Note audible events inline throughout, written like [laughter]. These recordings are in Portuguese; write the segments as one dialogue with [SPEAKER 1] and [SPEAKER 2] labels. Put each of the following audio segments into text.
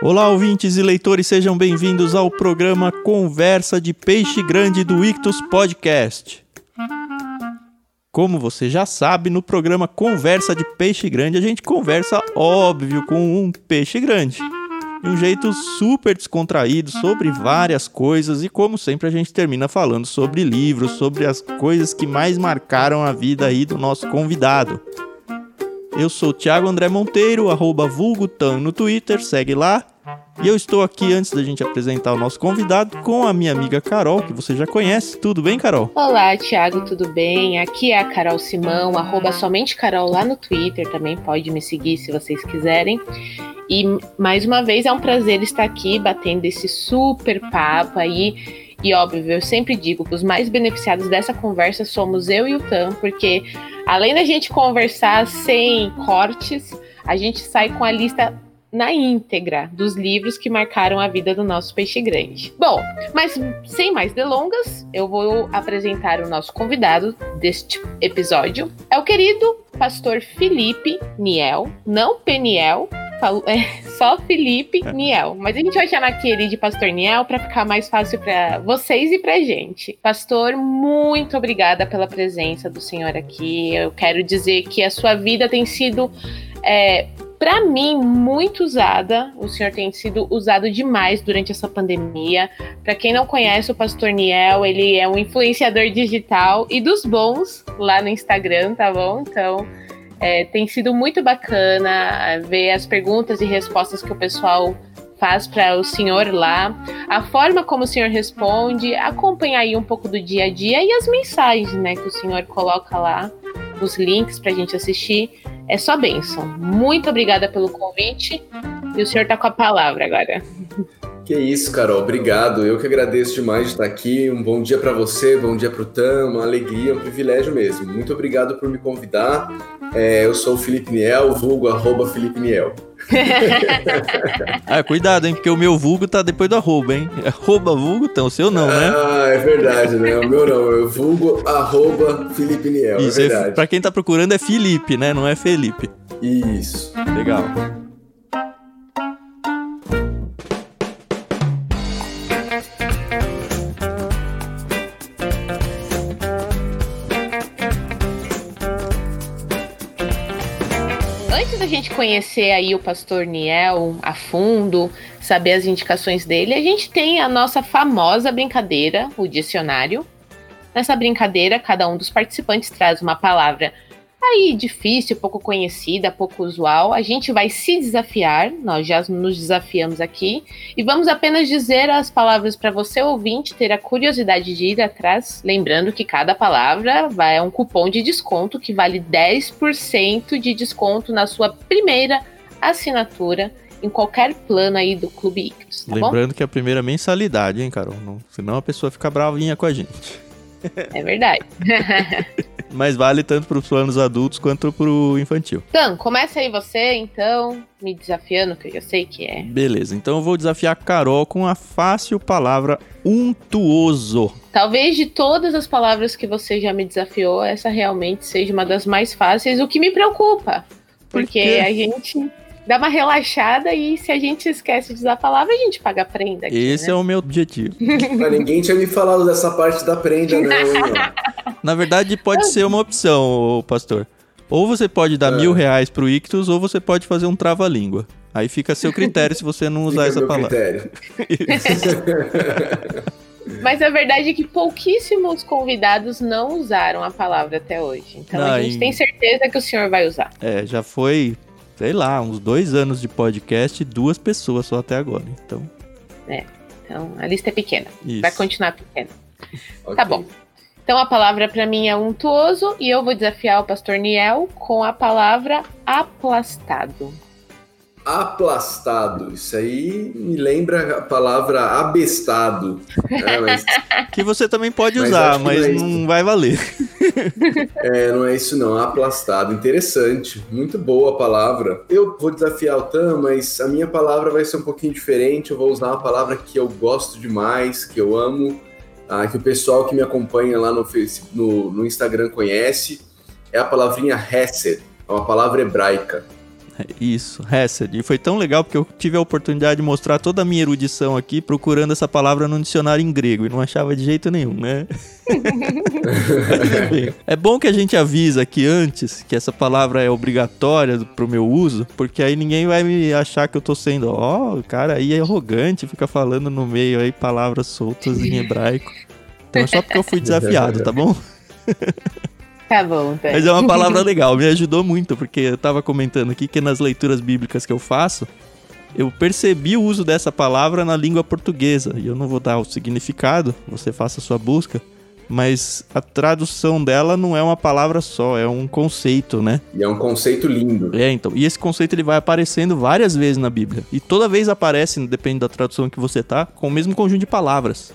[SPEAKER 1] Olá, ouvintes e leitores, sejam bem-vindos ao programa Conversa de Peixe Grande do Ictus Podcast. Como você já sabe, no programa Conversa de Peixe Grande, a gente conversa, óbvio, com um peixe grande. De um jeito super descontraído sobre várias coisas e, como sempre, a gente termina falando sobre livros, sobre as coisas que mais marcaram a vida aí do nosso convidado. Eu sou Thiago André Monteiro, arroba vulgutan no Twitter, segue lá. E eu estou aqui, antes da gente apresentar o nosso convidado, com a minha amiga Carol, que você já conhece. Tudo bem, Carol?
[SPEAKER 2] Olá, Thiago, tudo bem? Aqui é a Carol Simão, arroba somente Carol lá no Twitter, também pode me seguir se vocês quiserem. E mais uma vez é um prazer estar aqui batendo esse super papo aí e óbvio, eu sempre digo que os mais beneficiados dessa conversa somos eu e o Tam, porque além da gente conversar sem cortes, a gente sai com a lista na íntegra dos livros que marcaram a vida do nosso peixe grande. Bom, mas sem mais delongas, eu vou apresentar o nosso convidado deste episódio. É o querido pastor Felipe Niel, não Peniel, é, só Felipe Niel. Mas a gente vai chamar aqui ele de Pastor Niel para ficar mais fácil para vocês e pra gente. Pastor, muito obrigada pela presença do senhor aqui. Eu quero dizer que a sua vida tem sido. É, para mim, muito usada. O senhor tem sido usado demais durante essa pandemia. Para quem não conhece o Pastor Niel, ele é um influenciador digital e dos bons lá no Instagram, tá bom? Então, é, tem sido muito bacana ver as perguntas e respostas que o pessoal faz para o senhor lá, a forma como o senhor responde, acompanhar aí um pouco do dia a dia e as mensagens, né, que o senhor coloca lá, os links para a gente assistir. É só bênção. Muito obrigada pelo convite e o senhor está com a palavra agora. [laughs]
[SPEAKER 3] Que isso, Carol. Obrigado. Eu que agradeço demais de estar aqui. Um bom dia para você, bom dia para o Tam, uma alegria, um privilégio mesmo. Muito obrigado por me convidar. É, eu sou o Felipe Niel, vulgo arroba Felipe Niel. [laughs]
[SPEAKER 1] ah, cuidado, hein? Porque o meu vulgo tá depois do arroba, hein? Arroba vulgo, então o seu não, né?
[SPEAKER 3] Ah, é verdade, né? O meu não. Eu vulgo arroba Felipe Niel. É Isso, é verdade.
[SPEAKER 1] É, pra quem tá procurando é Felipe, né? Não é Felipe.
[SPEAKER 3] Isso.
[SPEAKER 1] Legal.
[SPEAKER 2] Gente conhecer aí o pastor Niel a fundo, saber as indicações dele, a gente tem a nossa famosa brincadeira, o dicionário. Nessa brincadeira, cada um dos participantes traz uma palavra aí difícil, pouco conhecida, pouco usual. A gente vai se desafiar, nós já nos desafiamos aqui, e vamos apenas dizer as palavras para você ouvinte ter a curiosidade de ir atrás, lembrando que cada palavra vai é um cupom de desconto que vale 10% de desconto na sua primeira assinatura em qualquer plano aí do Clube Ictus,
[SPEAKER 1] tá Lembrando bom? que é a primeira mensalidade, hein, Carol? Não, senão a pessoa fica bravinha com a gente.
[SPEAKER 2] É verdade. [laughs]
[SPEAKER 1] Mas vale tanto para os planos adultos quanto para o infantil.
[SPEAKER 2] Então, começa aí você, então, me desafiando, que eu já sei que é.
[SPEAKER 1] Beleza, então eu vou desafiar a Carol com a fácil palavra untuoso.
[SPEAKER 2] Talvez de todas as palavras que você já me desafiou, essa realmente seja uma das mais fáceis, o que me preocupa. Porque Por a gente dá uma relaxada e se a gente esquece de usar a palavra, a gente paga a prenda. Aqui,
[SPEAKER 1] Esse
[SPEAKER 2] né?
[SPEAKER 1] é o meu objetivo.
[SPEAKER 3] Mas ninguém tinha me falado dessa parte da prenda, não. [laughs]
[SPEAKER 1] Na verdade, pode ser uma opção, pastor. Ou você pode dar é. mil reais pro Ictus, ou você pode fazer um trava-língua. Aí fica a seu critério se você não usar fica essa palavra. Critério. [laughs]
[SPEAKER 2] Mas a verdade é que pouquíssimos convidados não usaram a palavra até hoje. Então a gente tem certeza que o senhor vai usar.
[SPEAKER 1] É, já foi sei lá, uns dois anos de podcast e duas pessoas só até agora. Então.
[SPEAKER 2] É, então a lista é pequena. Isso. Vai continuar pequena. Okay. Tá bom. Então a palavra para mim é untuoso e eu vou desafiar o pastor Niel com a palavra aplastado
[SPEAKER 3] aplastado. Isso aí me lembra a palavra abestado.
[SPEAKER 1] Né? Mas... [laughs] que você também pode usar, mas, não, é não vai valer. [laughs]
[SPEAKER 3] é, não é isso não. Aplastado. Interessante. Muito boa a palavra. Eu vou desafiar o Tam, mas a minha palavra vai ser um pouquinho diferente. Eu vou usar uma palavra que eu gosto demais, que eu amo, ah, que o pessoal que me acompanha lá no, Facebook, no, no Instagram conhece. É a palavrinha Hesed. É uma palavra hebraica. [laughs]
[SPEAKER 1] Isso, Hesed. E foi tão legal porque eu tive a oportunidade de mostrar toda a minha erudição aqui procurando essa palavra no dicionário em grego e não achava de jeito nenhum, né? [laughs] é bom que a gente avisa aqui antes que essa palavra é obrigatória pro meu uso, porque aí ninguém vai me achar que eu tô sendo, ó, oh, o cara aí é arrogante, fica falando no meio aí palavras soltas em hebraico. Então é só porque eu fui [laughs] desafiado, tá bom? [laughs]
[SPEAKER 2] Tá bom, tá.
[SPEAKER 1] Mas é uma palavra [laughs] legal, me ajudou muito, porque eu tava comentando aqui que nas leituras bíblicas que eu faço, eu percebi o uso dessa palavra na língua portuguesa. E eu não vou dar o significado, você faça a sua busca. Mas a tradução dela não é uma palavra só, é um conceito, né?
[SPEAKER 3] E é um conceito lindo.
[SPEAKER 1] É, então. E esse conceito ele vai aparecendo várias vezes na Bíblia. E toda vez aparece, depende da tradução que você tá, com o mesmo conjunto de palavras.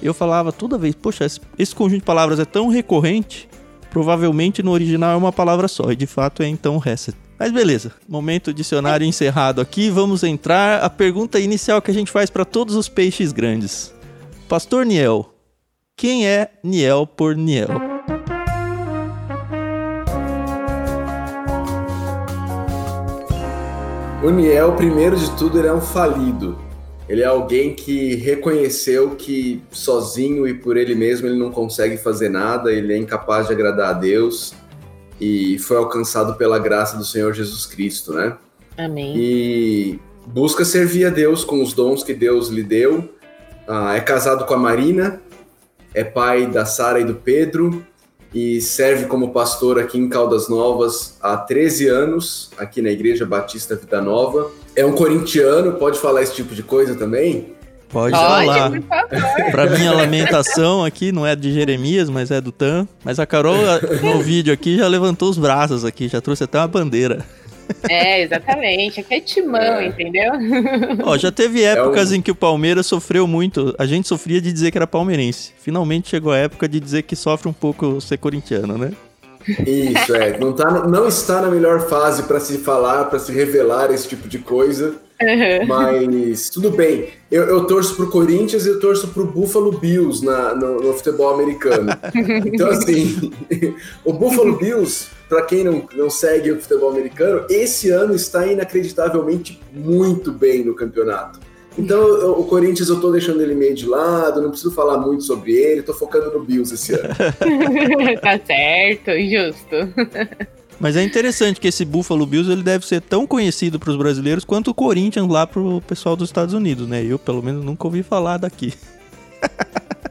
[SPEAKER 1] Eu falava toda vez, poxa, esse conjunto de palavras é tão recorrente Provavelmente no original é uma palavra só, e de fato é então reset. Mas beleza, momento dicionário encerrado aqui, vamos entrar a pergunta inicial que a gente faz para todos os peixes grandes. Pastor Niel, quem é Niel por Niel?
[SPEAKER 3] O Niel, primeiro de tudo, ele é um falido. Ele é alguém que reconheceu que sozinho e por ele mesmo ele não consegue fazer nada, ele é incapaz de agradar a Deus e foi alcançado pela graça do Senhor Jesus Cristo, né?
[SPEAKER 2] Amém.
[SPEAKER 3] E busca servir a Deus com os dons que Deus lhe deu. Ah, é casado com a Marina, é pai da Sara e do Pedro e serve como pastor aqui em Caldas Novas há 13 anos, aqui na Igreja Batista Vida Nova é um corintiano, pode falar esse tipo de coisa também?
[SPEAKER 1] Pode, pode falar. Para minha lamentação aqui não é de Jeremias, mas é do Tan. Mas a Carol no vídeo aqui já levantou os braços aqui, já trouxe até uma bandeira.
[SPEAKER 2] É, exatamente. Aqui é timão, é. entendeu?
[SPEAKER 1] Ó, já teve épocas é um... em que o Palmeiras sofreu muito. A gente sofria de dizer que era palmeirense. Finalmente chegou a época de dizer que sofre um pouco ser corintiano, né?
[SPEAKER 3] Isso, é. Não, tá, não está na melhor fase para se falar, para se revelar esse tipo de coisa. Uhum. Mas tudo bem. Eu, eu torço pro Corinthians e eu torço pro Buffalo Bills na, no, no futebol americano. Então, assim, [laughs] o Buffalo Bills, para quem não, não segue o futebol americano, esse ano está inacreditavelmente muito bem no campeonato. Então, o Corinthians eu tô deixando ele meio de lado, não preciso falar muito sobre ele, tô focando no Bills esse ano. [laughs]
[SPEAKER 2] tá certo, justo.
[SPEAKER 1] Mas é interessante que esse Buffalo Bills ele deve ser tão conhecido para os brasileiros quanto o Corinthians lá pro pessoal dos Estados Unidos, né? Eu, pelo menos, nunca ouvi falar daqui.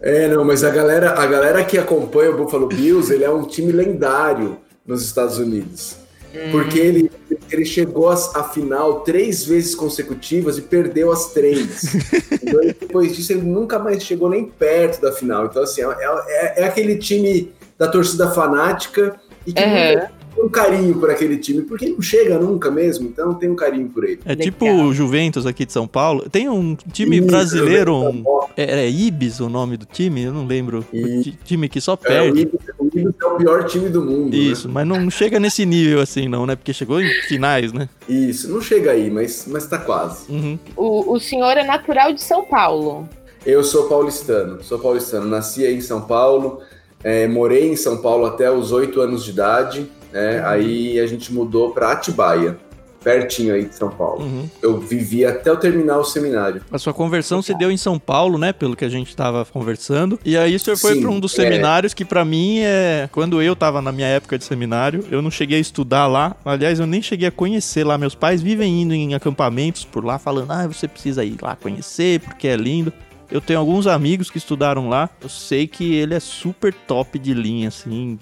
[SPEAKER 3] é, não, mas a galera, a galera que acompanha o Buffalo Bills, ele é um time lendário nos Estados Unidos. Hum. Porque ele, ele chegou à final três vezes consecutivas e perdeu as três. [laughs] então, depois disso, ele nunca mais chegou nem perto da final. Então, assim, é, é, é aquele time da torcida fanática e que uhum um carinho por aquele time, porque não chega nunca mesmo, então tem um carinho por ele.
[SPEAKER 1] É tipo o Juventus aqui de São Paulo. Tem um time Isso, brasileiro, um, é, é, Ibis o nome do time, eu não lembro. E... O time que só perde. É, o, Ibis,
[SPEAKER 3] o Ibis é o pior time do mundo. Né?
[SPEAKER 1] Isso,
[SPEAKER 3] né?
[SPEAKER 1] mas não chega nesse nível assim, não, né? Porque chegou em finais, né?
[SPEAKER 3] Isso, não chega aí, mas, mas tá quase.
[SPEAKER 2] Uhum. O, o senhor é natural de São Paulo.
[SPEAKER 3] Eu sou paulistano, sou paulistano. Nasci aí em São Paulo, é, morei em São Paulo até os oito anos de idade né? Aí a gente mudou para Atibaia, pertinho aí de São Paulo. Uhum. Eu vivi até eu terminar o seminário.
[SPEAKER 1] A sua conversão se deu em São Paulo, né? Pelo que a gente estava conversando. E aí o senhor foi para um dos é. seminários é... que para mim é quando eu estava na minha época de seminário, eu não cheguei a estudar lá. Aliás, eu nem cheguei a conhecer lá. Meus pais vivem indo em acampamentos por lá falando: "Ah, você precisa ir lá conhecer porque é lindo". Eu tenho alguns amigos que estudaram lá. Eu sei que ele é super top de linha, assim,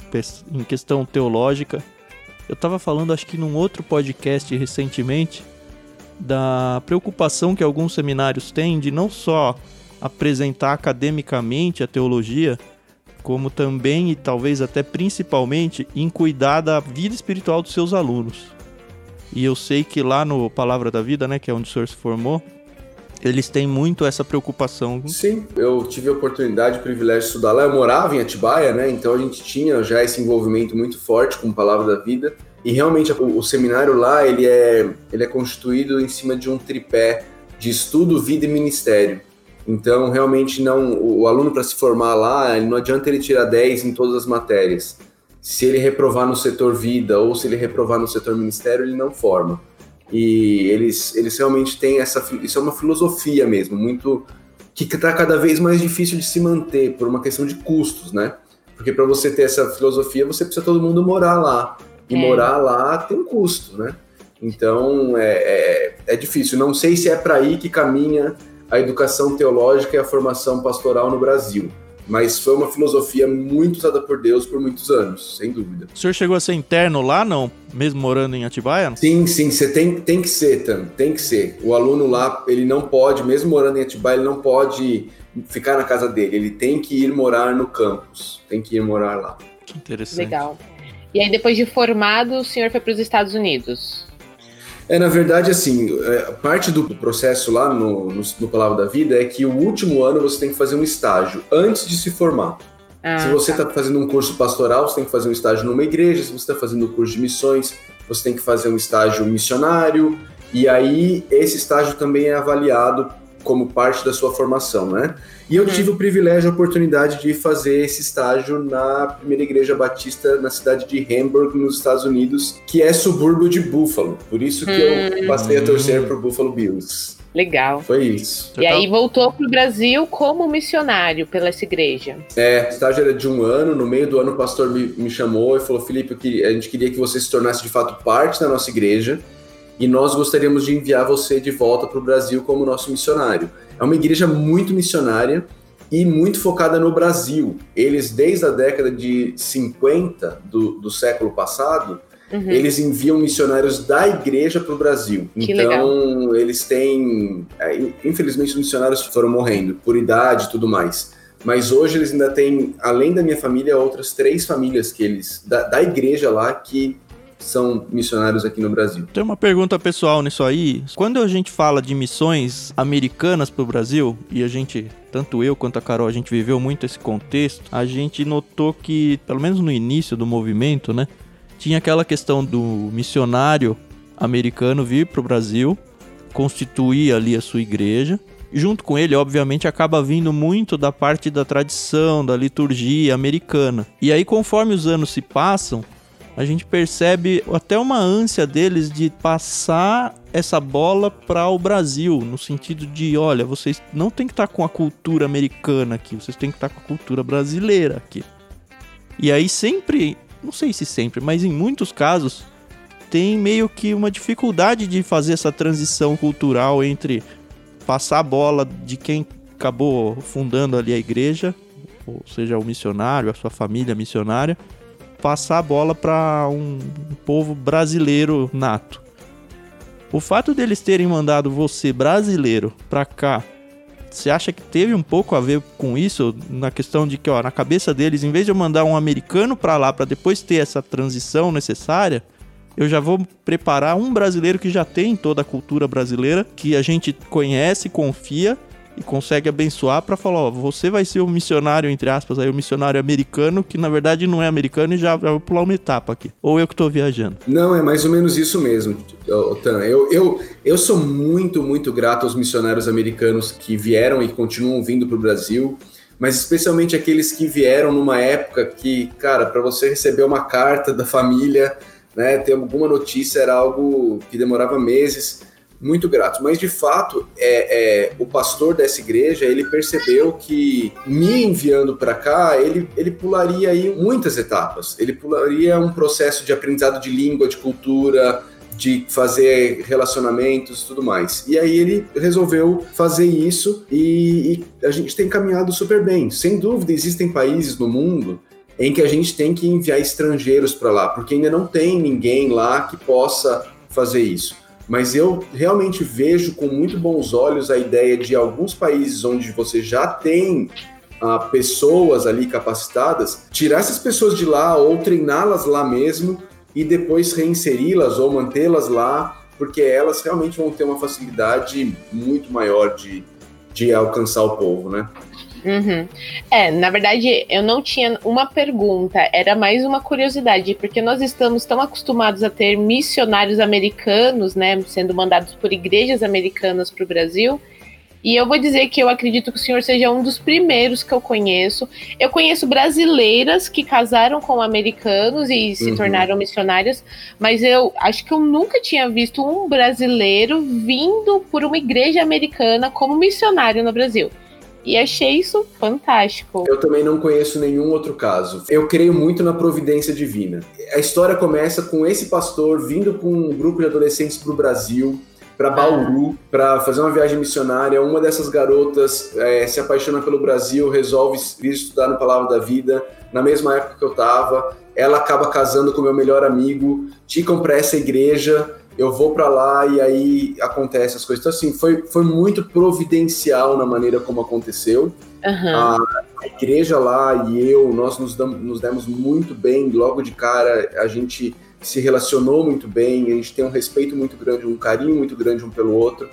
[SPEAKER 1] em questão teológica. Eu tava falando, acho que num outro podcast recentemente, da preocupação que alguns seminários têm de não só apresentar academicamente a teologia, como também e talvez até principalmente em cuidar da vida espiritual dos seus alunos. E eu sei que lá no Palavra da Vida, né, que é onde o senhor se formou, eles têm muito essa preocupação.
[SPEAKER 3] Sim, eu tive a oportunidade, o privilégio de estudar lá. Eu morava em Atibaia, né? Então a gente tinha já esse envolvimento muito forte com a Palavra da Vida. E realmente o, o seminário lá, ele é, ele é constituído em cima de um tripé de estudo, vida e ministério. Então, realmente, não o, aluno para se formar lá, não adianta ele tirar 10 em todas as matérias. Se ele reprovar no setor vida ou se ele reprovar no setor ministério, ele não forma. E eles, eles realmente têm essa. Isso é uma filosofia mesmo, muito. que está cada vez mais difícil de se manter por uma questão de custos, né? Porque para você ter essa filosofia, você precisa todo mundo morar lá. E é. morar lá tem um custo, né? Então é, é, é difícil. Não sei se é para aí que caminha a educação teológica e a formação pastoral no Brasil mas foi uma filosofia muito usada por Deus por muitos anos, sem dúvida.
[SPEAKER 1] O senhor chegou a ser interno lá, não? Mesmo morando em Atibaia?
[SPEAKER 3] Sim, sim, você tem, tem que ser, Tam, tem que ser. O aluno lá, ele não pode, mesmo morando em Atibaia, ele não pode ficar na casa dele, ele tem que ir morar no campus, tem que ir morar lá.
[SPEAKER 1] Que interessante.
[SPEAKER 2] Legal. E aí, depois de formado, o senhor foi para os Estados Unidos?
[SPEAKER 3] É, na verdade, assim, é, parte do processo lá no, no, no, Palavra da Vida é que o último ano você tem que fazer um estágio antes de se formar. Ah, se você está tá fazendo um curso pastoral, você tem que fazer um estágio numa igreja. Se você está fazendo um curso de missões, você tem que fazer um estágio missionário. E aí, esse estágio também é avaliado como parte da sua formação, né? E eu uhum. tive o privilégio, a oportunidade de fazer esse estágio na primeira igreja batista na cidade de Hamburg, nos Estados Unidos, que é subúrbio de Buffalo. Por isso que eu hum. passei a torcer pro Buffalo Bills.
[SPEAKER 2] Legal.
[SPEAKER 3] Foi isso.
[SPEAKER 2] E aí voltou para o Brasil como missionário pela essa igreja.
[SPEAKER 3] É, estágio era de um ano. No meio do ano, o pastor me, me chamou e falou: Felipe, queria, a gente queria que você se tornasse de fato parte da nossa igreja e nós gostaríamos de enviar você de volta para o Brasil como nosso missionário. É uma igreja muito missionária e muito focada no Brasil. Eles, desde a década de 50 do, do século passado, uhum. eles enviam missionários da igreja para o Brasil. Que então, legal. eles têm. É, infelizmente, os missionários foram morrendo por idade e tudo mais. Mas hoje eles ainda têm, além da minha família, outras três famílias que eles da, da igreja lá que são missionários aqui no Brasil.
[SPEAKER 1] Tem uma pergunta pessoal nisso aí. Quando a gente fala de missões americanas para o Brasil, e a gente, tanto eu quanto a Carol, a gente viveu muito esse contexto, a gente notou que, pelo menos no início do movimento, né, tinha aquela questão do missionário americano vir para o Brasil, constituir ali a sua igreja, junto com ele, obviamente, acaba vindo muito da parte da tradição, da liturgia americana. E aí, conforme os anos se passam, a gente percebe até uma ânsia deles de passar essa bola para o Brasil, no sentido de, olha, vocês não tem que estar tá com a cultura americana aqui, vocês têm que estar tá com a cultura brasileira aqui. E aí sempre, não sei se sempre, mas em muitos casos tem meio que uma dificuldade de fazer essa transição cultural entre passar a bola de quem acabou fundando ali a igreja, ou seja, o missionário, a sua família missionária, passar a bola para um povo brasileiro nato. O fato deles terem mandado você brasileiro para cá, você acha que teve um pouco a ver com isso na questão de que, ó, na cabeça deles, em vez de eu mandar um americano para lá para depois ter essa transição necessária, eu já vou preparar um brasileiro que já tem toda a cultura brasileira, que a gente conhece, confia e consegue abençoar para falar, ó, você vai ser o missionário, entre aspas, aí o missionário americano, que na verdade não é americano e já, já vai pular uma etapa aqui. Ou eu que tô viajando.
[SPEAKER 3] Não, é mais ou menos isso mesmo, Tan. Eu, eu, eu sou muito, muito grato aos missionários americanos que vieram e continuam vindo para o Brasil mas especialmente aqueles que vieram numa época que, cara, para você receber uma carta da família, né, ter alguma notícia era algo que demorava meses muito grato. Mas de fato, é, é, o pastor dessa igreja ele percebeu que me enviando para cá, ele, ele pularia aí muitas etapas. Ele pularia um processo de aprendizado de língua, de cultura, de fazer relacionamentos e tudo mais. E aí ele resolveu fazer isso e, e a gente tem caminhado super bem. Sem dúvida, existem países no mundo em que a gente tem que enviar estrangeiros para lá, porque ainda não tem ninguém lá que possa fazer isso mas eu realmente vejo com muito bons olhos a ideia de alguns países onde você já tem uh, pessoas ali capacitadas, tirar essas pessoas de lá ou treiná-las lá mesmo e depois reinseri-las ou mantê-las lá, porque elas realmente vão ter uma facilidade muito maior de, de alcançar o povo, né?
[SPEAKER 2] Uhum. É, na verdade, eu não tinha uma pergunta, era mais uma curiosidade, porque nós estamos tão acostumados a ter missionários americanos, né, sendo mandados por igrejas americanas para o Brasil, E eu vou dizer que eu acredito que o senhor seja um dos primeiros que eu conheço. Eu conheço brasileiras que casaram com americanos e se uhum. tornaram missionárias, mas eu acho que eu nunca tinha visto um brasileiro vindo por uma igreja americana como missionário no Brasil. E achei isso fantástico.
[SPEAKER 3] Eu também não conheço nenhum outro caso. Eu creio muito na providência divina. A história começa com esse pastor vindo com um grupo de adolescentes para o Brasil para Bauru para fazer uma viagem missionária. Uma dessas garotas é, se apaixona pelo Brasil, resolve vir estudar no Palavra da Vida na mesma época que eu estava. Ela acaba casando com meu melhor amigo, ticam para essa igreja. Eu vou para lá e aí acontece as coisas. Então, assim, foi, foi muito providencial na maneira como aconteceu. Uhum. A, a, igreja lá e eu, nós nos, damos, nos demos muito bem. Logo de cara, a gente se relacionou muito bem, a gente tem um respeito muito grande, um carinho muito grande um pelo outro.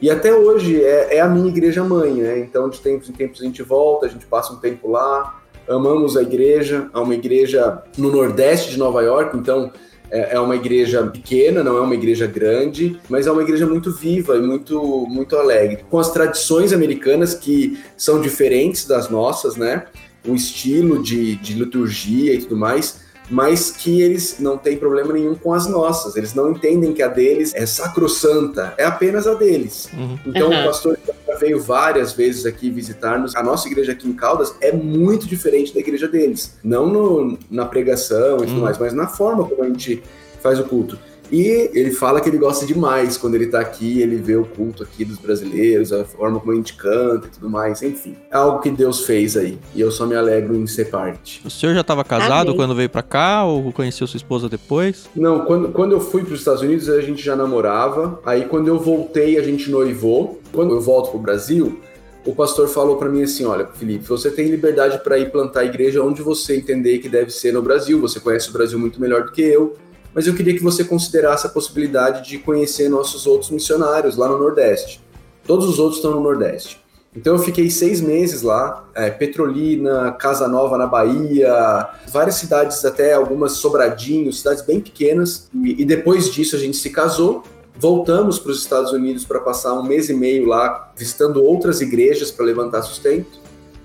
[SPEAKER 3] E até hoje é, é a minha igreja mãe, né? Então, de tempos em tempos a gente volta, a gente passa um tempo lá, amamos a igreja, é uma igreja no nordeste de Nova York, então é, é uma igreja pequena, não é uma igreja grande, mas é uma igreja muito viva e muito, muito alegre, com as tradições americanas que são diferentes das nossas, né? O estilo de, de liturgia e tudo mais, mas que eles não têm problema nenhum com as nossas. Eles não entendem que a deles é sacrossanta, é apenas a deles. Uhum. Então uhum. o pastor já veio várias vezes aqui visitar-nos. A nossa igreja aqui em Caldas é muito diferente da igreja deles. Não no, na pregação e tudo uhum. mais, mas na forma como a gente faz o culto. E ele fala que ele gosta demais quando ele tá aqui, ele vê o culto aqui dos brasileiros, a forma como a gente canta e tudo mais, enfim. É algo que Deus fez aí. E eu só me alegro em ser parte.
[SPEAKER 1] O senhor já estava casado Amém. quando veio para cá ou conheceu sua esposa depois?
[SPEAKER 3] Não, quando, quando eu fui para os Estados Unidos a gente já namorava. Aí quando eu voltei a gente noivou. Quando eu volto pro Brasil, o pastor falou para mim assim: Olha, Felipe, você tem liberdade para ir plantar a igreja onde você entender que deve ser no Brasil. Você conhece o Brasil muito melhor do que eu mas eu queria que você considerasse a possibilidade de conhecer nossos outros missionários lá no Nordeste. Todos os outros estão no Nordeste. Então eu fiquei seis meses lá, é, Petrolina, Casa Nova na Bahia, várias cidades, até algumas Sobradinho, cidades bem pequenas. E, e depois disso a gente se casou, voltamos para os Estados Unidos para passar um mês e meio lá, visitando outras igrejas para levantar sustento.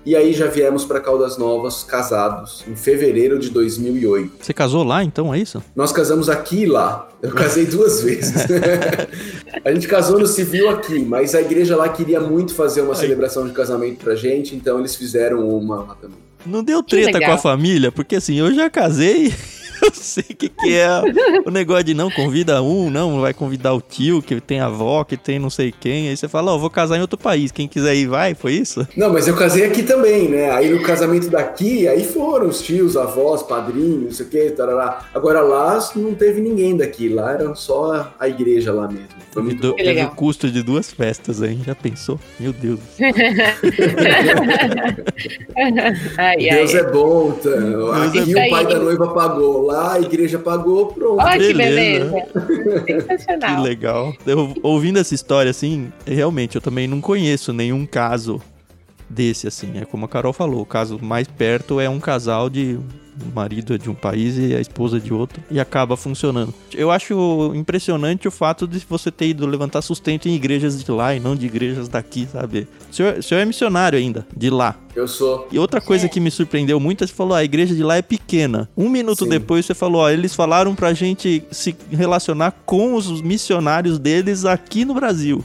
[SPEAKER 3] E aí já viemos para Caldas Novas casados em fevereiro de 2008.
[SPEAKER 1] Você casou lá então, é isso?
[SPEAKER 3] Nós casamos aqui e lá. Eu casei duas vezes. [laughs] a gente casou no civil aqui, mas a igreja lá queria muito fazer uma celebração de casamento pra gente, então eles fizeram uma lá também.
[SPEAKER 1] Não deu treta com a família, porque assim, eu já casei eu sei o que, que é o negócio de não convida um, não vai convidar o tio, que tem a avó, que tem não sei quem. Aí você fala, ó, oh, vou casar em outro país, quem quiser ir vai, foi isso?
[SPEAKER 3] Não, mas eu casei aqui também, né? Aí no casamento daqui, aí foram os tios, avós, padrinhos, não sei o que, tarará. Agora lá não teve ninguém daqui, lá era só a igreja lá mesmo. Foi muito
[SPEAKER 1] do, teve o custo de duas festas aí, já pensou? Meu Deus. [laughs] [laughs]
[SPEAKER 3] ai, Deus ai. é bom, tá? Aqui o pai da noiva pagou lá a igreja pagou, pronto.
[SPEAKER 2] Olha que beleza. Sensacional.
[SPEAKER 1] Que legal. Eu, ouvindo essa história, assim, realmente, eu também não conheço nenhum caso desse, assim. É como a Carol falou, o caso mais perto é um casal de o marido é de um país e a esposa de outro, e acaba funcionando. Eu acho impressionante o fato de você ter ido levantar sustento em igrejas de lá e não de igrejas daqui, sabe? O senhor, o senhor é missionário ainda, de lá.
[SPEAKER 3] Eu sou.
[SPEAKER 1] E outra coisa é. que me surpreendeu muito é você falou, ah, a igreja de lá é pequena. Um minuto Sim. depois você falou, ó, eles falaram pra gente se relacionar com os missionários deles aqui no Brasil.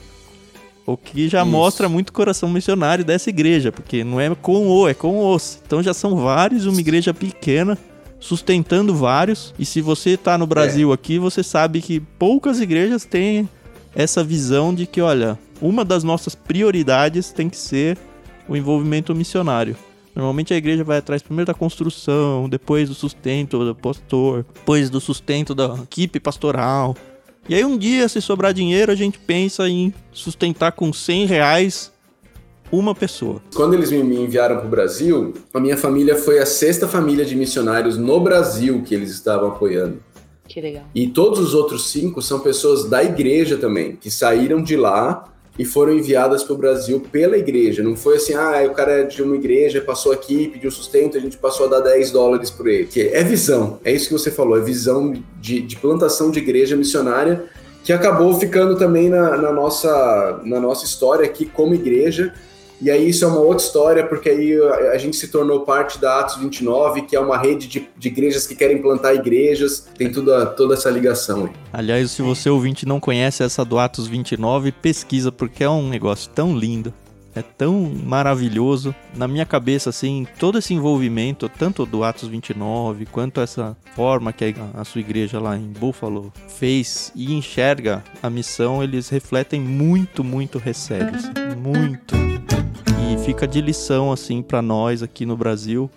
[SPEAKER 1] O que já Isso. mostra muito coração missionário dessa igreja, porque não é com o, é com os. Então já são vários, uma igreja pequena, sustentando vários. E se você está no Brasil é. aqui, você sabe que poucas igrejas têm essa visão de que, olha, uma das nossas prioridades tem que ser o envolvimento missionário. Normalmente a igreja vai atrás primeiro da construção, depois do sustento do pastor, depois do sustento da equipe pastoral, e aí um dia, se sobrar dinheiro, a gente pensa em sustentar com 100 reais uma pessoa.
[SPEAKER 3] Quando eles me enviaram para o Brasil, a minha família foi a sexta família de missionários no Brasil que eles estavam apoiando.
[SPEAKER 2] Que legal.
[SPEAKER 3] E todos os outros cinco são pessoas da igreja também, que saíram de lá e foram enviadas para o Brasil pela igreja. Não foi assim, ah, o cara é de uma igreja, passou aqui, pediu sustento, a gente passou a dar 10 dólares por ele. Que é visão, é isso que você falou, é visão de, de plantação de igreja missionária que acabou ficando também na, na, nossa, na nossa história aqui como igreja. E aí isso é uma outra história, porque aí a, gente se tornou parte da Atos 29, que é uma rede de, de igrejas que querem plantar igrejas. Tem toda, toda essa ligação aí.
[SPEAKER 1] Aliás, se você ouvinte não conhece essa do Atos 29, pesquisa, porque é um negócio tão lindo é tão maravilhoso. Na minha cabeça, assim, todo esse envolvimento, tanto do Atos 29, quanto essa forma que a sua igreja lá em Buffalo fez e enxerga a missão, eles refletem muito, muito recebe, assim, muito. Fica de lição, assim, para nós aqui no Brasil,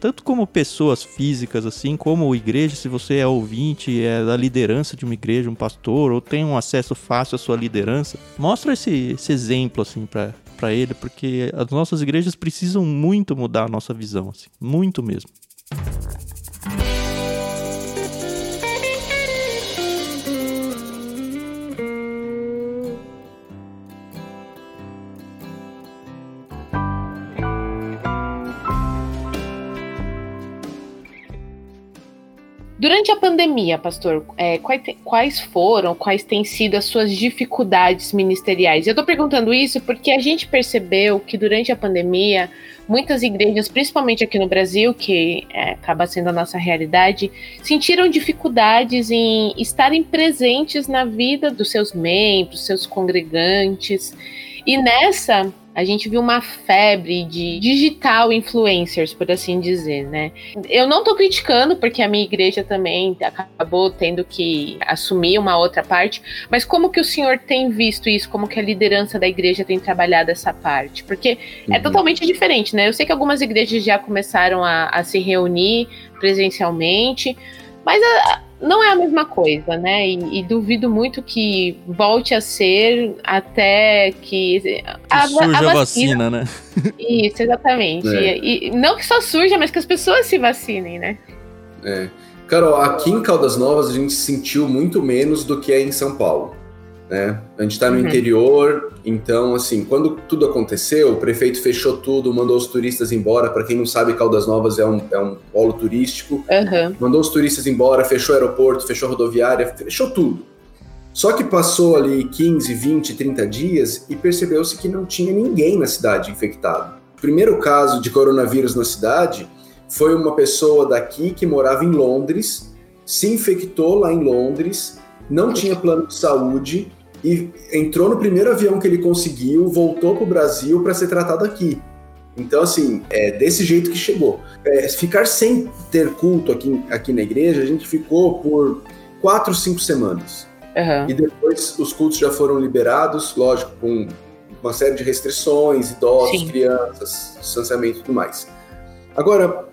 [SPEAKER 1] tanto como pessoas físicas, assim, como igreja, se você é ouvinte, é da liderança de uma igreja, um pastor, ou tem um acesso fácil à sua liderança, mostra esse, esse exemplo, assim, para para ele, porque as nossas igrejas precisam muito mudar a nossa visão, assim, muito mesmo.
[SPEAKER 2] Durante a pandemia, pastor, é, quais foram, quais têm sido as suas dificuldades ministeriais? Eu estou perguntando isso porque a gente percebeu que durante a pandemia, muitas igrejas, principalmente aqui no Brasil, que é, acaba sendo a nossa realidade, sentiram dificuldades em estarem presentes na vida dos seus membros, seus congregantes. E nessa a gente viu uma febre de digital influencers, por assim dizer, né? Eu não tô criticando, porque a minha igreja também acabou tendo que assumir uma outra parte, mas como que o senhor tem visto isso? Como que a liderança da igreja tem trabalhado essa parte? Porque é uhum. é totalmente diferente, né? Eu sei que algumas igrejas já começaram a, a se reunir presencialmente, mas a, não é a mesma coisa, né? E, e, duvido muito que volte a ser até que,
[SPEAKER 1] que a, surja a vacina, a vacina, né?
[SPEAKER 2] Isso, exatamente. É. E, e, não que só surja, mas que as pessoas se vacinem, né?
[SPEAKER 3] É. Carol, aqui em Caldas Novas a gente sentiu muito menos do que é em São Paulo né? A gente está no uhum. interior, então, assim, quando tudo aconteceu, o prefeito fechou tudo, mandou os turistas embora. Para quem não sabe, Caldas Novas é um, é um polo turístico.
[SPEAKER 2] Uhum.
[SPEAKER 3] Mandou os turistas embora, fechou o aeroporto, fechou a rodoviária, fechou tudo. Só que passou ali 15, 20, 30 dias e percebeu-se que não tinha ninguém na cidade infectado. O primeiro caso de coronavírus na cidade foi uma pessoa daqui que morava em Londres, se infectou lá em Londres, não tinha plano de saúde e entrou no primeiro avião que ele conseguiu, voltou para o Brasil para ser tratado aqui. Então, assim, é desse jeito que chegou. É, ficar sem ter culto aqui, aqui na igreja, a gente ficou por quatro, cinco semanas.
[SPEAKER 2] Uhum.
[SPEAKER 3] E depois os cultos já foram liberados, lógico, com uma série de restrições, idosos, Sim. crianças, distanciamento e tudo mais. Agora,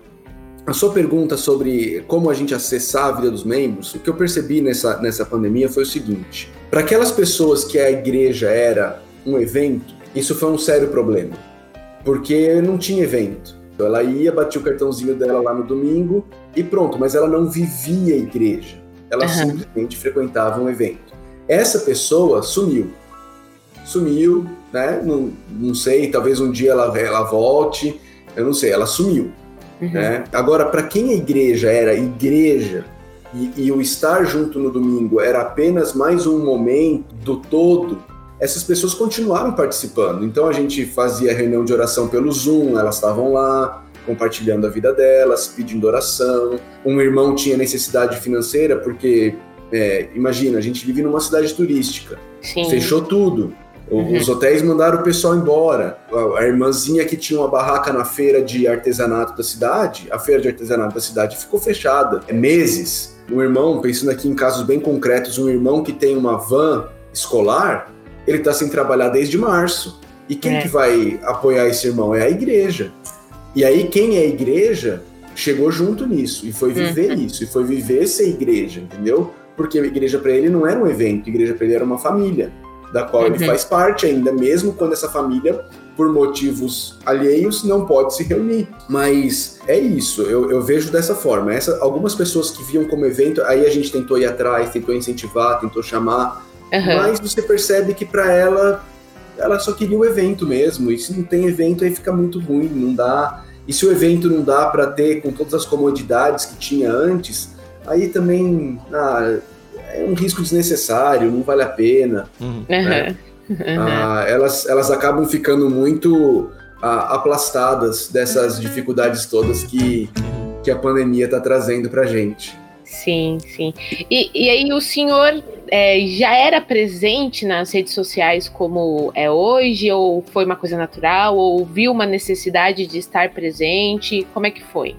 [SPEAKER 3] a sua pergunta sobre como a gente acessar a vida dos membros, o que eu percebi nessa, nessa pandemia foi o seguinte: para aquelas pessoas que a igreja era um evento, isso foi um sério problema, porque não tinha evento. Então ela ia, batia o cartãozinho dela lá no domingo e pronto, mas ela não vivia a igreja, ela uhum. simplesmente frequentava um evento. Essa pessoa sumiu. Sumiu, né? Não, não sei, talvez um dia ela, ela volte, eu não sei, ela sumiu. Uhum. Né? Agora, para quem a igreja era igreja e, e, o estar junto no domingo era apenas mais um momento do todo, essas pessoas continuaram participando. Então a gente fazia reunião de oração pelo Zoom, elas estavam lá compartilhando a vida delas, pedindo oração. Um irmão tinha necessidade financeira porque é, imagina, a gente vive numa cidade turística,
[SPEAKER 2] Sim.
[SPEAKER 3] fechou tudo. Uhum. Os hotéis mandaram o pessoal embora. A irmãzinha que tinha uma barraca na feira de artesanato da cidade, a feira de artesanato da cidade ficou fechada. É meses. Um irmão, pensando aqui em casos bem concretos, um irmão que tem uma van escolar, ele está sem trabalhar desde março. E quem é. que vai apoiar esse irmão? É a igreja. E aí quem é a igreja chegou junto nisso e foi viver uhum. isso, e foi viver ser igreja, entendeu? Porque a igreja para ele não era um evento, a igreja para ele era uma família da qual uhum. ele faz parte ainda, mesmo quando essa família, por motivos alheios, não pode se reunir. Mas é isso, eu, eu vejo dessa forma. Essa, algumas pessoas que viam como evento, aí a gente tentou ir atrás, tentou incentivar, tentou chamar, uhum. mas você percebe que para ela, ela só queria o evento mesmo, e se não tem evento aí fica muito ruim, não dá. E se o evento não dá para ter com todas as comodidades que tinha antes, aí também ah, é um risco desnecessário, não vale a pena.
[SPEAKER 2] Uhum.
[SPEAKER 3] Né?
[SPEAKER 2] Uhum.
[SPEAKER 3] Ah, elas, elas acabam ficando muito ah, aplastadas dessas dificuldades todas que, que a pandemia está trazendo para gente.
[SPEAKER 2] Sim, sim. E, e aí o senhor é, já era presente nas redes sociais como é hoje, ou foi uma coisa natural, ou viu uma necessidade de estar presente? Como é que foi?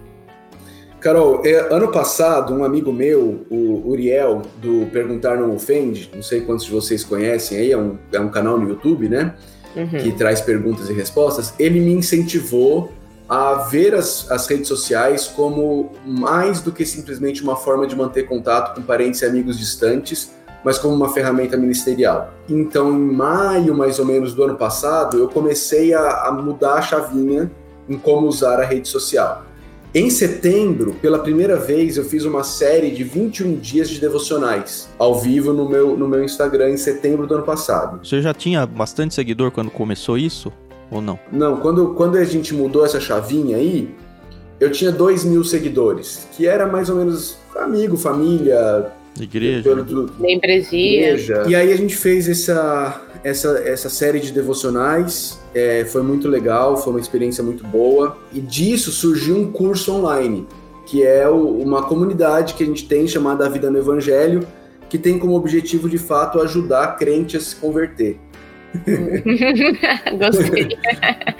[SPEAKER 3] Carol, é, ano passado, um amigo meu, o Uriel, do Perguntar Não Ofende, não sei quantos de vocês conhecem aí, é um, é um canal no YouTube, né? Uhum. Que traz perguntas e respostas. Ele me incentivou a ver as, as redes sociais como mais do que simplesmente uma forma de manter contato com parentes e amigos distantes, mas como uma ferramenta ministerial. Então, em maio, mais ou menos, do ano passado, eu comecei a, a mudar a chavinha em como usar a rede social. Em setembro, pela primeira vez, eu fiz uma série de 21 dias de devocionais ao vivo no meu, no meu Instagram em setembro do ano passado.
[SPEAKER 1] Você já tinha bastante seguidor quando começou isso? Ou não?
[SPEAKER 3] Não, quando, quando a gente mudou essa chavinha aí, eu tinha 2 mil seguidores, que era mais ou menos amigo, família,
[SPEAKER 1] Igreja.
[SPEAKER 3] pelo- do- igreja. E aí a gente fez essa, essa, essa série de devocionais, é, foi muito legal, foi uma experiência muito boa. E disso surgiu um curso online, que é o- uma comunidade que a gente tem chamada A Vida no Evangelho, que tem como objetivo, de fato, ajudar crente a se converter. [laughs]
[SPEAKER 2] Gostei.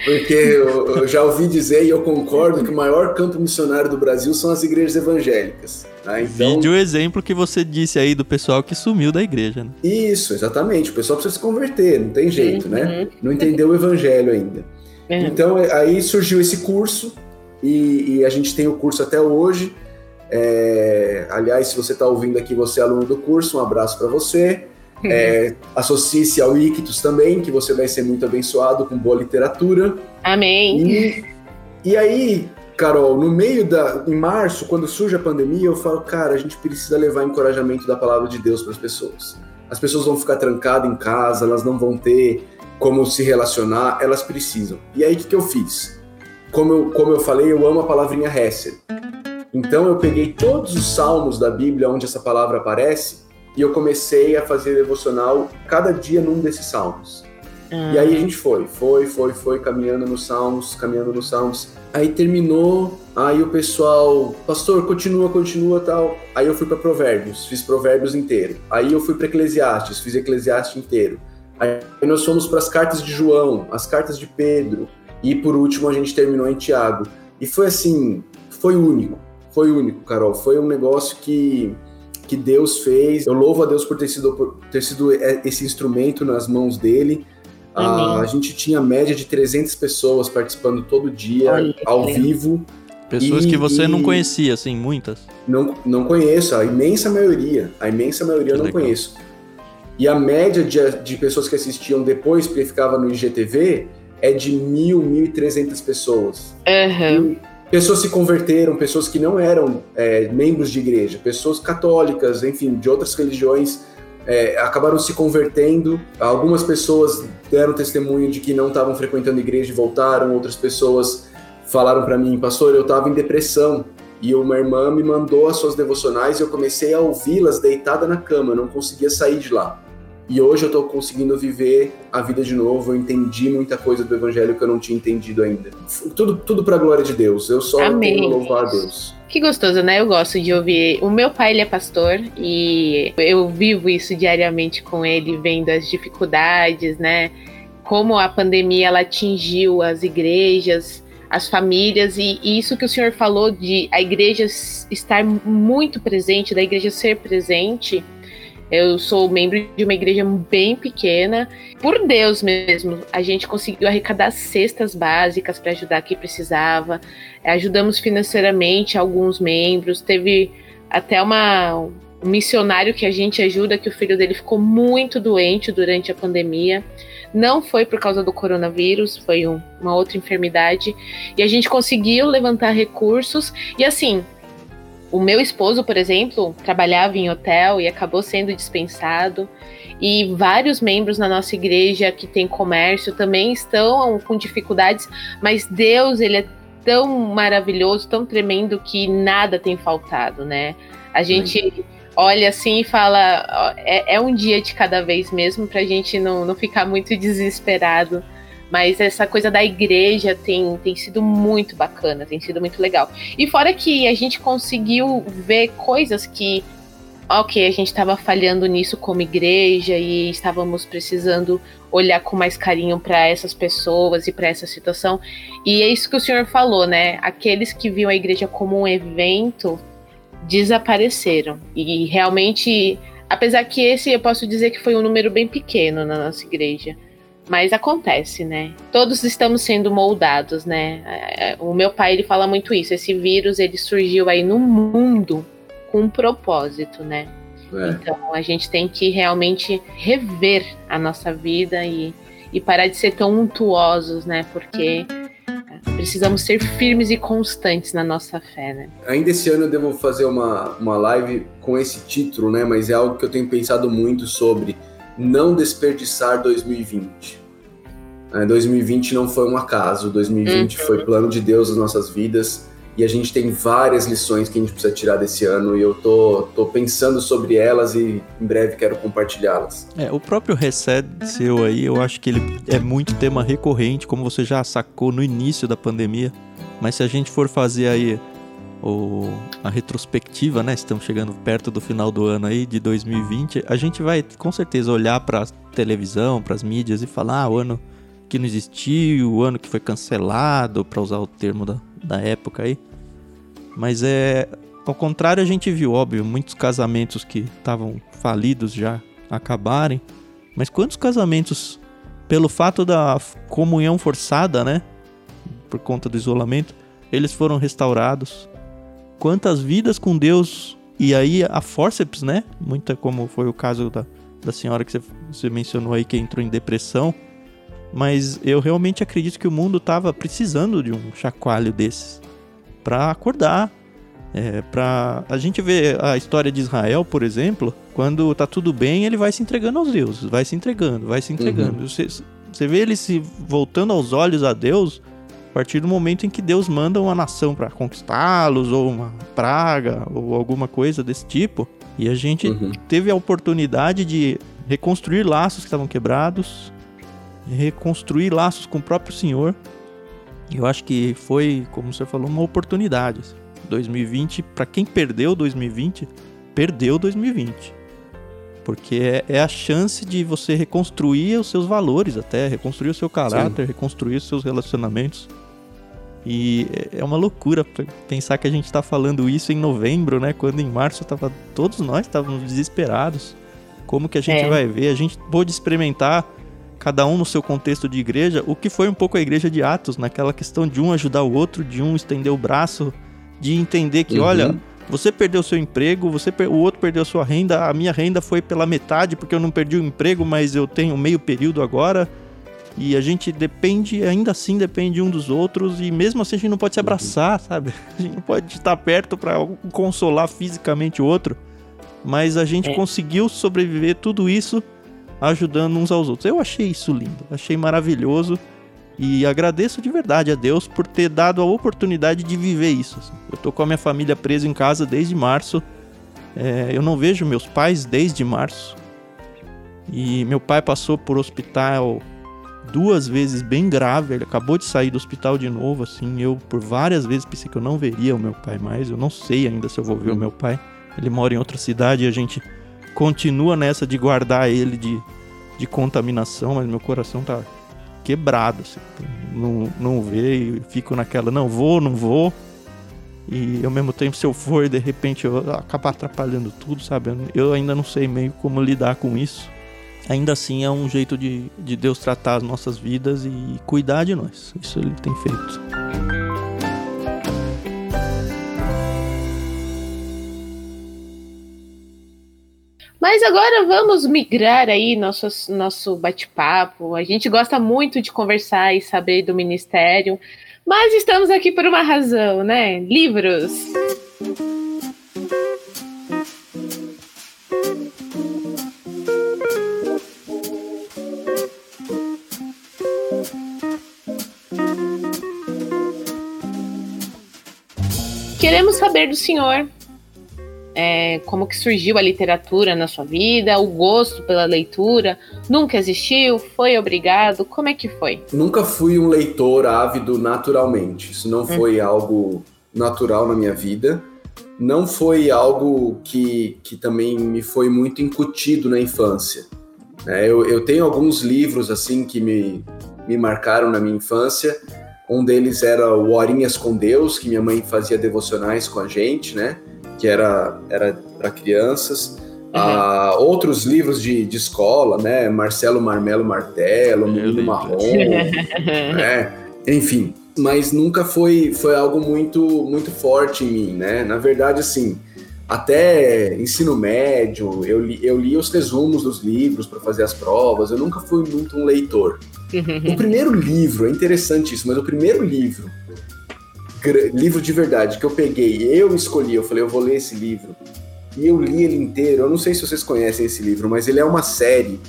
[SPEAKER 3] Porque eu, eu já ouvi dizer e eu concordo que o maior campo missionário do Brasil são as igrejas evangélicas. né? Então,
[SPEAKER 1] Vídeo exemplo que você disse aí do pessoal que sumiu da igreja, né?
[SPEAKER 3] Isso, exatamente. O pessoal precisa se converter, não tem jeito, né?
[SPEAKER 2] Uhum.
[SPEAKER 3] Não entendeu o evangelho ainda.
[SPEAKER 2] Uhum.
[SPEAKER 3] Então, é- aí surgiu esse curso e, e a gente tem o curso até hoje. É, aliás, se você está ouvindo aqui, você é aluno do curso, um abraço para você. É, Associe-se ao Ictus também, que você vai ser muito abençoado com boa literatura.
[SPEAKER 2] Amém.
[SPEAKER 3] E, e aí, Carol, no meio da. Em março, quando surge a pandemia, eu falo, cara, a gente precisa levar encorajamento da palavra de Deus para as pessoas. As pessoas vão ficar trancadas em casa, elas não vão ter como se relacionar, elas precisam. E aí, o que, que eu fiz? Como eu, como eu falei, eu amo a palavrinha Hesed. Então, eu peguei todos os salmos da Bíblia onde essa palavra aparece e eu comecei a fazer devocional cada dia num desses salmos. E aí a gente foi, foi, foi, foi, caminhando nos Salmos, caminhando nos Salmos. Aí terminou, aí o pessoal, pastor, continua, continua tal. Aí eu fui para Provérbios, fiz Provérbios inteiro. Aí eu fui para Eclesiastes, fiz Eclesiastes inteiro. Aí nós fomos para as cartas de João, as cartas de Pedro. E por último a gente terminou em Tiago. E foi assim, foi único, foi único, Carol. Foi um negócio que que Deus fez. Eu louvo a Deus por ter sido, por ter sido esse instrumento nas mãos dele. Ah, a gente tinha média de 300 pessoas participando todo dia,
[SPEAKER 2] Olha,
[SPEAKER 3] ao vivo.
[SPEAKER 1] Pessoas
[SPEAKER 3] E-
[SPEAKER 1] que você não conhecia, assim, muitas.
[SPEAKER 3] Não, não conheço, a imensa maioria. A imensa maioria eu
[SPEAKER 1] Que
[SPEAKER 3] não
[SPEAKER 1] legal.
[SPEAKER 3] conheço. E a média de, de pessoas que assistiam depois, porque ficava no IGTV, é de mil, mil e trezentas pessoas.
[SPEAKER 2] Aham.
[SPEAKER 3] Pessoas se converteram, pessoas que não eram é, membros de igreja, pessoas católicas, enfim, de outras religiões, é, acabaram se convertendo. Algumas pessoas deram testemunho de que não estavam frequentando igreja e voltaram, outras pessoas falaram para mim, pastor, eu estava em depressão. E uma irmã me mandou as suas devocionais e eu comecei a ouvi-las deitada na cama, não conseguia sair de lá. E hoje eu estou conseguindo viver a vida de novo, eu entendi muita coisa do evangelho que eu não tinha entendido ainda. Tudo, tudo para a glória de Deus, eu só
[SPEAKER 2] Amém.
[SPEAKER 3] tenho a louvar a Deus.
[SPEAKER 2] Que gostoso, né? Eu gosto de ouvir. O meu pai, ele é pastor e eu vivo isso diariamente com ele, vendo as dificuldades, né? Como a pandemia ela atingiu as igrejas, as famílias e, e isso que o senhor falou de a igreja estar muito presente, da igreja ser presente. Eu sou membro de uma igreja bem pequena. Por Deus mesmo, a gente conseguiu arrecadar cestas básicas para ajudar quem precisava. Ajudamos financeiramente alguns membros. Teve até uma, um missionário que a gente ajuda, que o filho dele ficou muito doente durante a pandemia. Não foi por causa do coronavírus, foi um- uma outra enfermidade. E a gente conseguiu levantar recursos. E assim, o meu esposo, por exemplo, trabalhava em hotel e acabou sendo dispensado. E vários membros na nossa igreja que tem comércio também estão com dificuldades, mas Deus, ele é tão maravilhoso, tão tremendo que nada tem faltado, né? A gente olha assim e fala: é, é um dia de cada vez mesmo, para a gente não, não ficar muito desesperado. Mas essa coisa da igreja tem, tem sido muito bacana, tem sido muito legal. E fora que a gente conseguiu ver coisas que ok, a gente estava falhando nisso como igreja e estávamos precisando olhar com mais carinho para essas pessoas e para essa situação. E é isso que o senhor falou, né? Aqueles que viam a igreja como um evento desapareceram. E realmente, apesar que esse eu posso dizer que foi um número bem pequeno na nossa igreja. Mas acontece, né? Todos estamos sendo moldados, né? É, o meu pai ele fala muito isso. Esse vírus ele surgiu aí no mundo com um propósito, né? É. Então a gente tem que realmente rever a nossa vida e, e parar de ser tão untuosos, né? Porque precisamos ser firmes e constantes na nossa fé, né?
[SPEAKER 3] Ainda esse ano eu devo fazer uma, uma live com esse título, né? Mas é algo que eu tenho pensado muito sobre não desperdiçar 2020. 2020 não foi um acaso, 2020 uhum. foi plano de Deus nas nossas vidas e a gente tem várias lições que a gente precisa tirar desse ano e eu tô, tô pensando sobre elas e em breve quero compartilhá-las.
[SPEAKER 1] É, o próprio reset seu aí, eu acho que ele é muito tema recorrente, como você já sacou no início da pandemia, mas se a gente for fazer aí o, a retrospectiva, né? Estamos chegando perto do final do ano aí de 2020. A gente vai com certeza olhar para a televisão, para as mídias e falar: ah, o ano que não existiu, o ano que foi cancelado, para usar o termo da, da época aí. Mas é. Ao contrário, a gente viu, óbvio, muitos casamentos que estavam falidos já acabarem. Mas quantos casamentos, pelo fato da comunhão forçada, né? Por conta do isolamento, eles foram restaurados. Quantas vidas com Deus. E aí a forceps, né? Muita como foi o caso da, da senhora que você, você mencionou aí que entrou em depressão mas eu realmente acredito que o mundo estava precisando de um chacoalho desses para acordar. É, para a gente ver a história de Israel, por exemplo, quando tá tudo bem, ele vai se entregando aos deuses, vai se entregando, vai se entregando. Uhum. Você, você vê ele se voltando aos olhos a Deus a partir do momento em que Deus manda uma nação para conquistá-los, ou uma praga, ou alguma coisa desse tipo. E a gente uhum. teve a oportunidade de reconstruir laços que estavam quebrados, reconstruir laços com o próprio Senhor. Eu acho que foi, como você falou, uma oportunidade. 2020, para quem perdeu 2020, perdeu 2020. Porque é, é, a chance de você reconstruir os seus valores, até reconstruir o seu caráter, Sim. reconstruir os seus relacionamentos. E é, é uma loucura pensar que a gente está falando isso em novembro, né? Quando em março tava, todos nós estávamos desesperados. Como que a gente é. vai ver? A gente pôde experimentar cada um no seu contexto de igreja, o que foi um pouco a igreja de Atos, naquela questão de um ajudar o outro, de um estender o braço, de entender que, uhum. olha, você perdeu seu emprego, você per... o outro perdeu sua renda, a minha renda foi pela metade porque eu não perdi o emprego, mas eu tenho meio período agora. E a gente depende, ainda assim depende um dos outros, e mesmo assim a gente não pode se uhum. abraçar, sabe? [laughs] A gente não pode estar perto para consolar fisicamente o outro, mas a gente é. conseguiu sobreviver tudo isso ajudando uns aos outros. Eu achei isso lindo, achei maravilhoso e agradeço de verdade a Deus por ter dado a oportunidade de viver isso. Assim. Eu tô com a minha família presa em casa desde março. É, eu não vejo meus pais desde março. E meu pai passou por hospital duas vezes bem grave. Ele acabou de sair do hospital de novo, assim. Eu por várias vezes pensei que eu não veria o meu pai mais. Eu não sei ainda se eu vou ver o meu pai. Ele mora em outra cidade e a gente continua nessa de guardar ele de, de contaminação, mas meu coração tá quebrado, assim, não, não vê e fico naquela, não vou, não vou. E ao mesmo tempo, se eu for, de repente eu acabar atrapalhando tudo, sabe? Eu ainda não sei meio como lidar com isso. Ainda assim, é um jeito de, de Deus tratar as nossas vidas e cuidar de nós. Isso ele tem feito.
[SPEAKER 2] Mas agora vamos migrar aí nosso, nosso bate-papo. A gente gosta muito de conversar e saber do ministério, mas estamos aqui por uma razão, né? Livros. Queremos saber do senhor é, como que surgiu a literatura na sua vida, o gosto pela leitura, nunca existiu, foi obrigado, como é que foi?
[SPEAKER 3] Nunca fui um leitor ávido naturalmente, isso não uhum. foi algo natural na minha vida, não foi algo que, que também me foi muito incutido na infância. É, eu, eu tenho alguns livros assim que me, me marcaram na minha infância, um deles era o Horinhas com Deus, que minha mãe fazia devocionais com a gente, né? Que era, era para crianças. Uhum. Ah, outros livros de, de escola, né? Marcelo Marmelo Martelo, Menino Marrom, [laughs] né? Enfim, mas nunca foi, foi algo muito, muito forte em mim, né? Na verdade, assim, até ensino médio, eu li, eu li os resumos dos livros para fazer as provas, eu nunca fui muito um leitor. o primeiro livro, é interessante isso, mas o primeiro livro, livro de verdade, que eu peguei, eu escolhi, eu falei, eu vou ler esse livro, e eu li ele inteiro, eu não sei se vocês conhecem esse livro, mas ele é uma série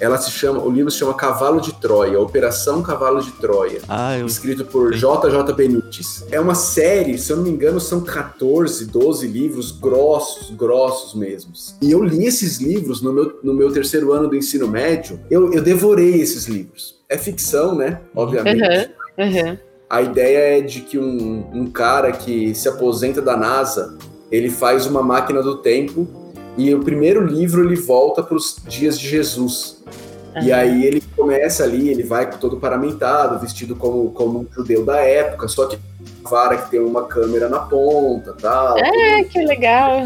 [SPEAKER 3] ela se chama, o livro se chama Cavalo de Troia, Operação Cavalo de Troia, ah, eu... escrito por JJ Benítez. É uma série, se eu não me engano, são 14, 12 livros grossos, grossos mesmos. E eu li esses livros no meu, no meu terceiro ano do ensino médio, eu, eu devorei esses livros. É ficção, né? Obviamente. Uhum, uhum. A ideia é de que um, um cara que se aposenta da NASA, ele faz uma máquina do tempo e o primeiro livro ele volta para os dias de Jesus. Uhum. E aí ele começa ali, ele vai todo paramentado, vestido como, como um judeu da época, só que vara que tem uma câmera na ponta, tal.
[SPEAKER 2] É, que legal.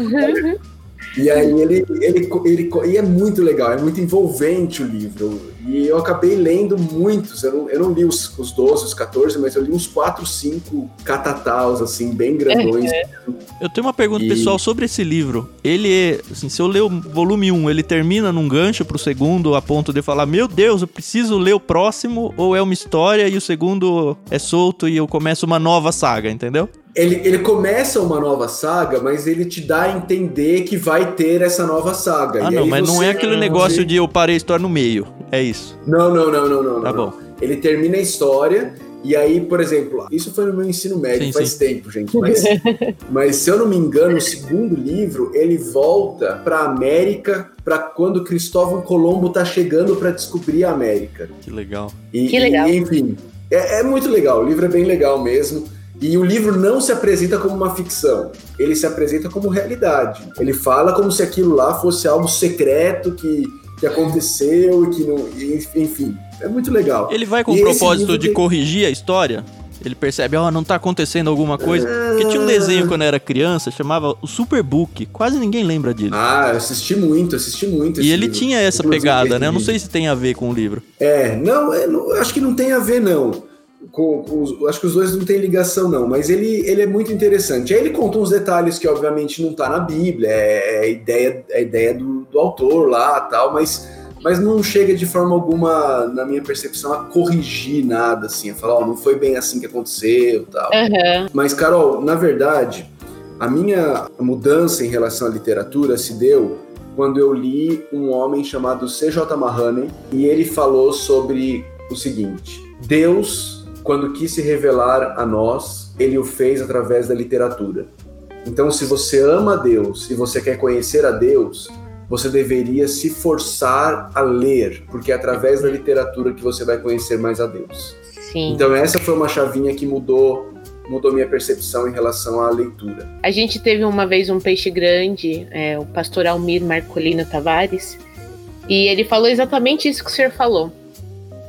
[SPEAKER 3] E aí ele, ele, ele, e é muito legal, é muito envolvente o livro. E eu acabei lendo muitos, eu não, eu não li os, os 12, os 14, mas eu li uns 4, 5 catataus, assim, bem grandões. É.
[SPEAKER 1] Eu tenho uma pergunta e... pessoal sobre esse livro. Ele é, assim, se eu ler o volume 1, ele termina num gancho pro segundo, a ponto de falar, meu Deus, eu preciso ler o próximo, ou é uma história e o segundo é solto e eu começo uma nova saga, entendeu?
[SPEAKER 3] Ele, ele começa uma nova saga, mas ele te dá a entender que vai ter essa nova saga.
[SPEAKER 1] Ah, não, mas não é aquele negócio de eu parei a história no meio. É isso.
[SPEAKER 3] Não, não, não, não, não.
[SPEAKER 1] Tá
[SPEAKER 3] não.
[SPEAKER 1] bom.
[SPEAKER 3] Ele termina a história. E aí, por exemplo, isso foi no meu ensino médio, sim, faz sim. tempo, gente. Mas, [laughs] mas se eu não me engano, o segundo livro ele volta para América para quando Cristóvão Colombo tá chegando para descobrir a América.
[SPEAKER 1] Que legal.
[SPEAKER 3] E,
[SPEAKER 2] que legal.
[SPEAKER 3] E, enfim, é, é muito legal. O livro é bem legal mesmo. E o livro não se apresenta como uma ficção, ele se apresenta como realidade. Ele fala como se aquilo lá fosse algo secreto que, que aconteceu e que não. Enfim, é muito legal.
[SPEAKER 1] Ele vai com e o propósito de tem... corrigir a história? Ele percebe, ó, oh, não tá acontecendo alguma coisa. Porque tinha um desenho quando eu era criança, chamava o Superbook. Quase ninguém lembra disso.
[SPEAKER 3] Ah, eu assisti muito, assisti muito.
[SPEAKER 1] E ele livro. tinha essa pegada, né? Eu não sei se tem a ver com o livro.
[SPEAKER 3] É, não, é, não acho que não tem a ver, não com, com os, acho que os dois não têm ligação, não, mas ele, ele é muito interessante. Aí ele conta uns detalhes que, obviamente, não tá na Bíblia, é, é a ideia, é ideia do, do autor lá tal, mas, mas não chega de forma alguma, na minha percepção, a corrigir nada, assim, a falar, ó, oh, não foi bem assim que aconteceu tal. Uhum. Mas, Carol, na verdade, a minha mudança em relação à literatura se deu quando eu li um homem chamado C.J. Mahoney e ele falou sobre o seguinte: Deus quando quis se revelar a nós, ele o fez através da literatura. Então, se você ama a Deus e você quer conhecer a Deus, você deveria se forçar a ler, porque é através da literatura que você vai conhecer mais a Deus.
[SPEAKER 2] Sim.
[SPEAKER 3] Então, essa foi uma chavinha que mudou mudou minha percepção em relação à leitura.
[SPEAKER 2] A gente teve uma vez um peixe grande, é, o pastor Almir Marcolino Tavares, e ele falou exatamente isso que o senhor falou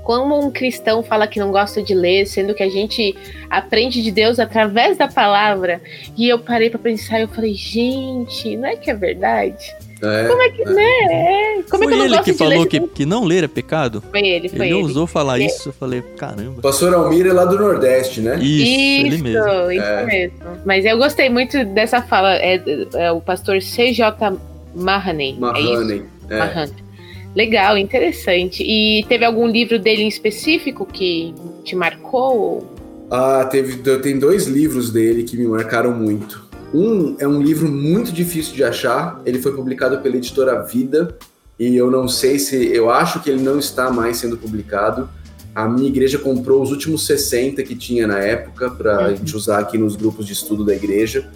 [SPEAKER 2] como um cristão fala que não gosta de ler, sendo que a gente aprende de Deus através da palavra. E eu parei para pensar e eu falei, gente, não é que é verdade? É, como é que, é. né? É. Como
[SPEAKER 1] foi
[SPEAKER 2] é que
[SPEAKER 1] ele que falou que, que não ler é pecado?
[SPEAKER 2] Foi ele, foi ele.
[SPEAKER 1] Ele ousou falar é. isso, eu falei, caramba.
[SPEAKER 3] Pastor Almir é lá do Nordeste, né?
[SPEAKER 1] Isso, isso ele mesmo.
[SPEAKER 2] Isso é. mesmo. Mas eu gostei muito dessa fala, é, é o pastor C.J. Mahaney.
[SPEAKER 3] Mahaney.
[SPEAKER 2] É. Mahaney. Legal, interessante. E teve algum livro dele em específico que te marcou?
[SPEAKER 3] Ah, teve, tem dois livros dele que me marcaram muito. Um é um livro muito difícil de achar. Ele foi publicado pela editora Vida e eu não sei se, eu acho que ele não está mais sendo publicado. A minha igreja comprou os últimos 60 que tinha na época para a uhum. gente usar aqui nos grupos de estudo da igreja.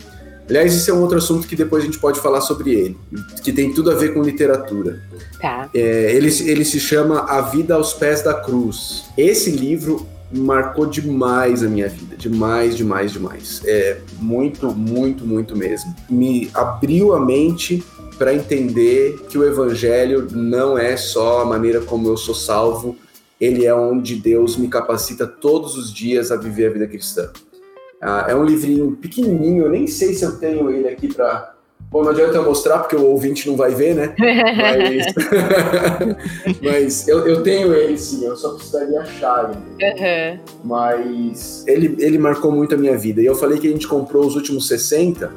[SPEAKER 3] Aliás, esse é um outro assunto que depois a gente pode falar sobre ele, que tem tudo a ver com literatura.
[SPEAKER 2] Tá.
[SPEAKER 3] É, ele, ele se chama A Vida aos Pés da Cruz. Esse livro marcou demais a minha vida, demais, demais, demais. É muito, muito, muito mesmo. Me abriu a mente para entender que o evangelho não é só a maneira como eu sou salvo, ele é onde Deus me capacita todos os dias a viver a vida cristã. Ah, é um livrinho pequenininho, eu nem sei se eu tenho ele aqui para. Bom, não adianta eu mostrar porque o ouvinte não vai ver, né? Mas, [laughs] Mas eu, eu, tenho ele sim, eu só precisaria achar ele. Uhum. Mas ele, ele marcou muito a minha vida. E eu falei que a gente comprou os últimos 60,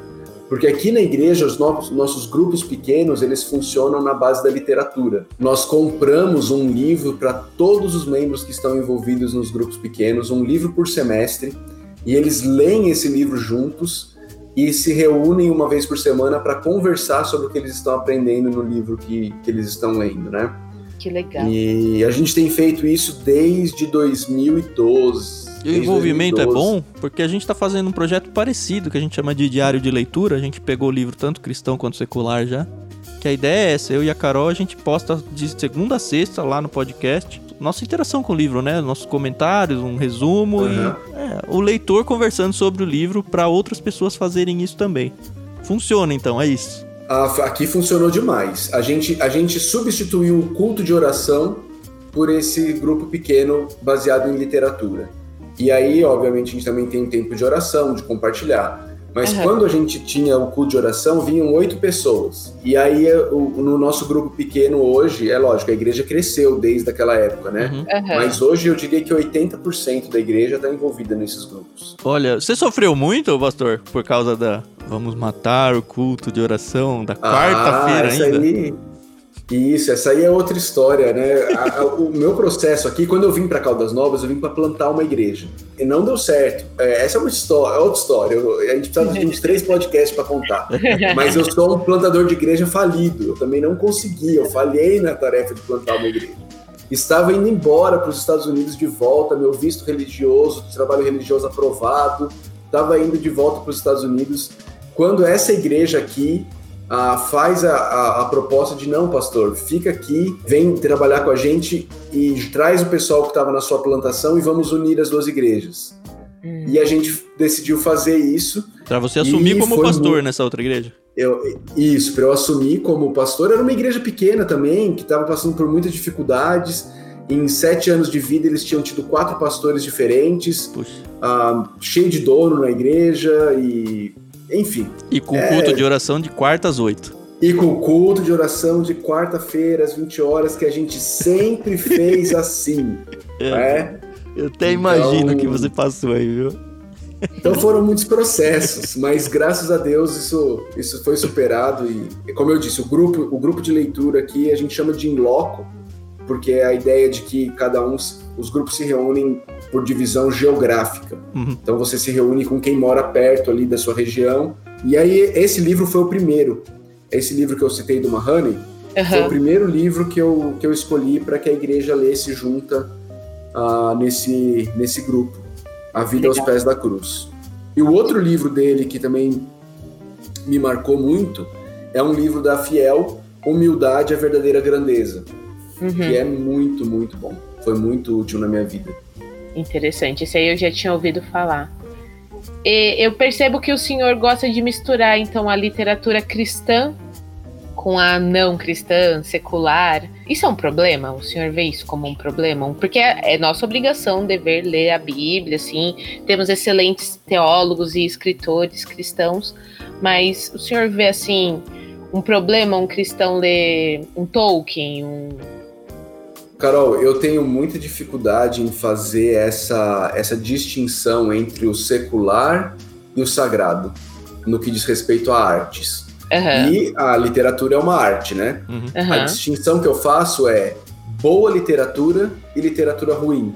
[SPEAKER 3] porque aqui na igreja os nossos, nossos grupos pequenos eles funcionam na base da literatura. Nós compramos um livro para todos os membros que estão envolvidos nos grupos pequenos, um livro por semestre e eles leem esse livro juntos e se reúnem uma vez por semana para conversar sobre o que eles estão aprendendo no livro que, que eles estão lendo, né?
[SPEAKER 2] Que legal.
[SPEAKER 3] E a gente tem feito isso desde 2012.
[SPEAKER 1] E o envolvimento 2012. é bom porque a gente está fazendo um projeto parecido que a gente chama de diário de leitura. A gente pegou o livro tanto cristão quanto secular já. Que a ideia é essa, eu e a Carol, a gente posta de segunda a sexta lá no podcast nossa interação com o livro, né? Nossos comentários, um resumo uhum. e é, o leitor conversando sobre o livro para outras pessoas fazerem isso também. Funciona então, é isso.
[SPEAKER 3] Aqui funcionou demais. A gente, a gente substituiu o culto de oração por esse grupo pequeno baseado em literatura. E aí, obviamente, a gente também tem um tempo de oração, de compartilhar. Mas uhum. quando a gente tinha o culto de oração, vinham oito pessoas. E aí, o, no nosso grupo pequeno hoje, é lógico, a igreja cresceu desde aquela época, né? Uhum. Mas hoje eu diria que 80% da igreja está envolvida nesses grupos.
[SPEAKER 1] Olha, você sofreu muito, pastor, por causa da vamos matar o culto de oração da quarta-feira ah, ainda? Aí,
[SPEAKER 3] isso, essa aí é outra história, né? A, a, o meu processo aqui, quando eu vim para Caldas Novas, eu vim para plantar uma igreja. E não deu certo. É, essa é uma história, é outra história. Eu, a gente precisa de uns [laughs] três podcasts para contar. Mas eu sou um plantador de igreja falido. Eu também não consegui. Eu falhei na tarefa de plantar uma igreja. Estava indo embora para os Estados Unidos de volta, meu visto religioso, trabalho religioso aprovado. Estava indo de volta para os Estados Unidos. Quando essa igreja aqui ah, faz a, a, a, proposta de não, pastor, fica aqui, vem trabalhar com a gente e traz o pessoal que estava na sua plantação e vamos unir as duas igrejas. Hum. E a gente decidiu fazer isso.
[SPEAKER 1] Para você assumir como pastor muito... nessa outra igreja?
[SPEAKER 3] Eu, isso, para eu assumir como pastor. Era uma igreja pequena também, que estava passando por muitas dificuldades. Em sete anos de vida, eles tinham tido quatro pastores diferentes, ah, cheio de dono na igreja e enfim.
[SPEAKER 1] E com é... culto de oração de quarta às oito.
[SPEAKER 3] E com o culto de oração de quarta-feira às 20 horas, que a gente sempre [laughs] fez assim. É.
[SPEAKER 1] Né? Eu até então... imagino que você passou aí, viu?
[SPEAKER 3] Então foram muitos processos, mas graças a Deus isso, isso foi superado e, como eu disse, o grupo, o grupo de leitura aqui a gente chama de in loco, porque é a ideia de que cada um, os grupos se reúnem por divisão geográfica. Uhum. Então você se reúne com quem mora perto ali da sua região. E aí esse livro foi o primeiro. Esse livro que eu citei do Mahoney uhum. foi o primeiro livro que eu, que eu escolhi para que a igreja lesse junta uh, nesse, nesse grupo, A Vida Legal. aos Pés da Cruz. E o outro livro dele que também me marcou muito é um livro da Fiel, Humildade, a Verdadeira Grandeza, uhum. que é muito, muito bom. Foi muito útil na minha vida.
[SPEAKER 2] Interessante, esse aí eu já tinha ouvido falar. E eu percebo que o senhor gosta de misturar então a literatura cristã com a não cristã, secular. Isso é um problema? O senhor vê isso como um problema? Porque é, é nossa obrigação dever ler a Bíblia, assim. Temos excelentes teólogos e escritores cristãos, mas o senhor vê assim um problema um cristão ler um Tolkien, um
[SPEAKER 3] Carol, eu tenho muita dificuldade em fazer essa, essa distinção entre o secular e o sagrado, no que diz respeito a artes. Uhum. E a literatura é uma arte, né? Uhum. A distinção que eu faço é boa literatura e literatura ruim.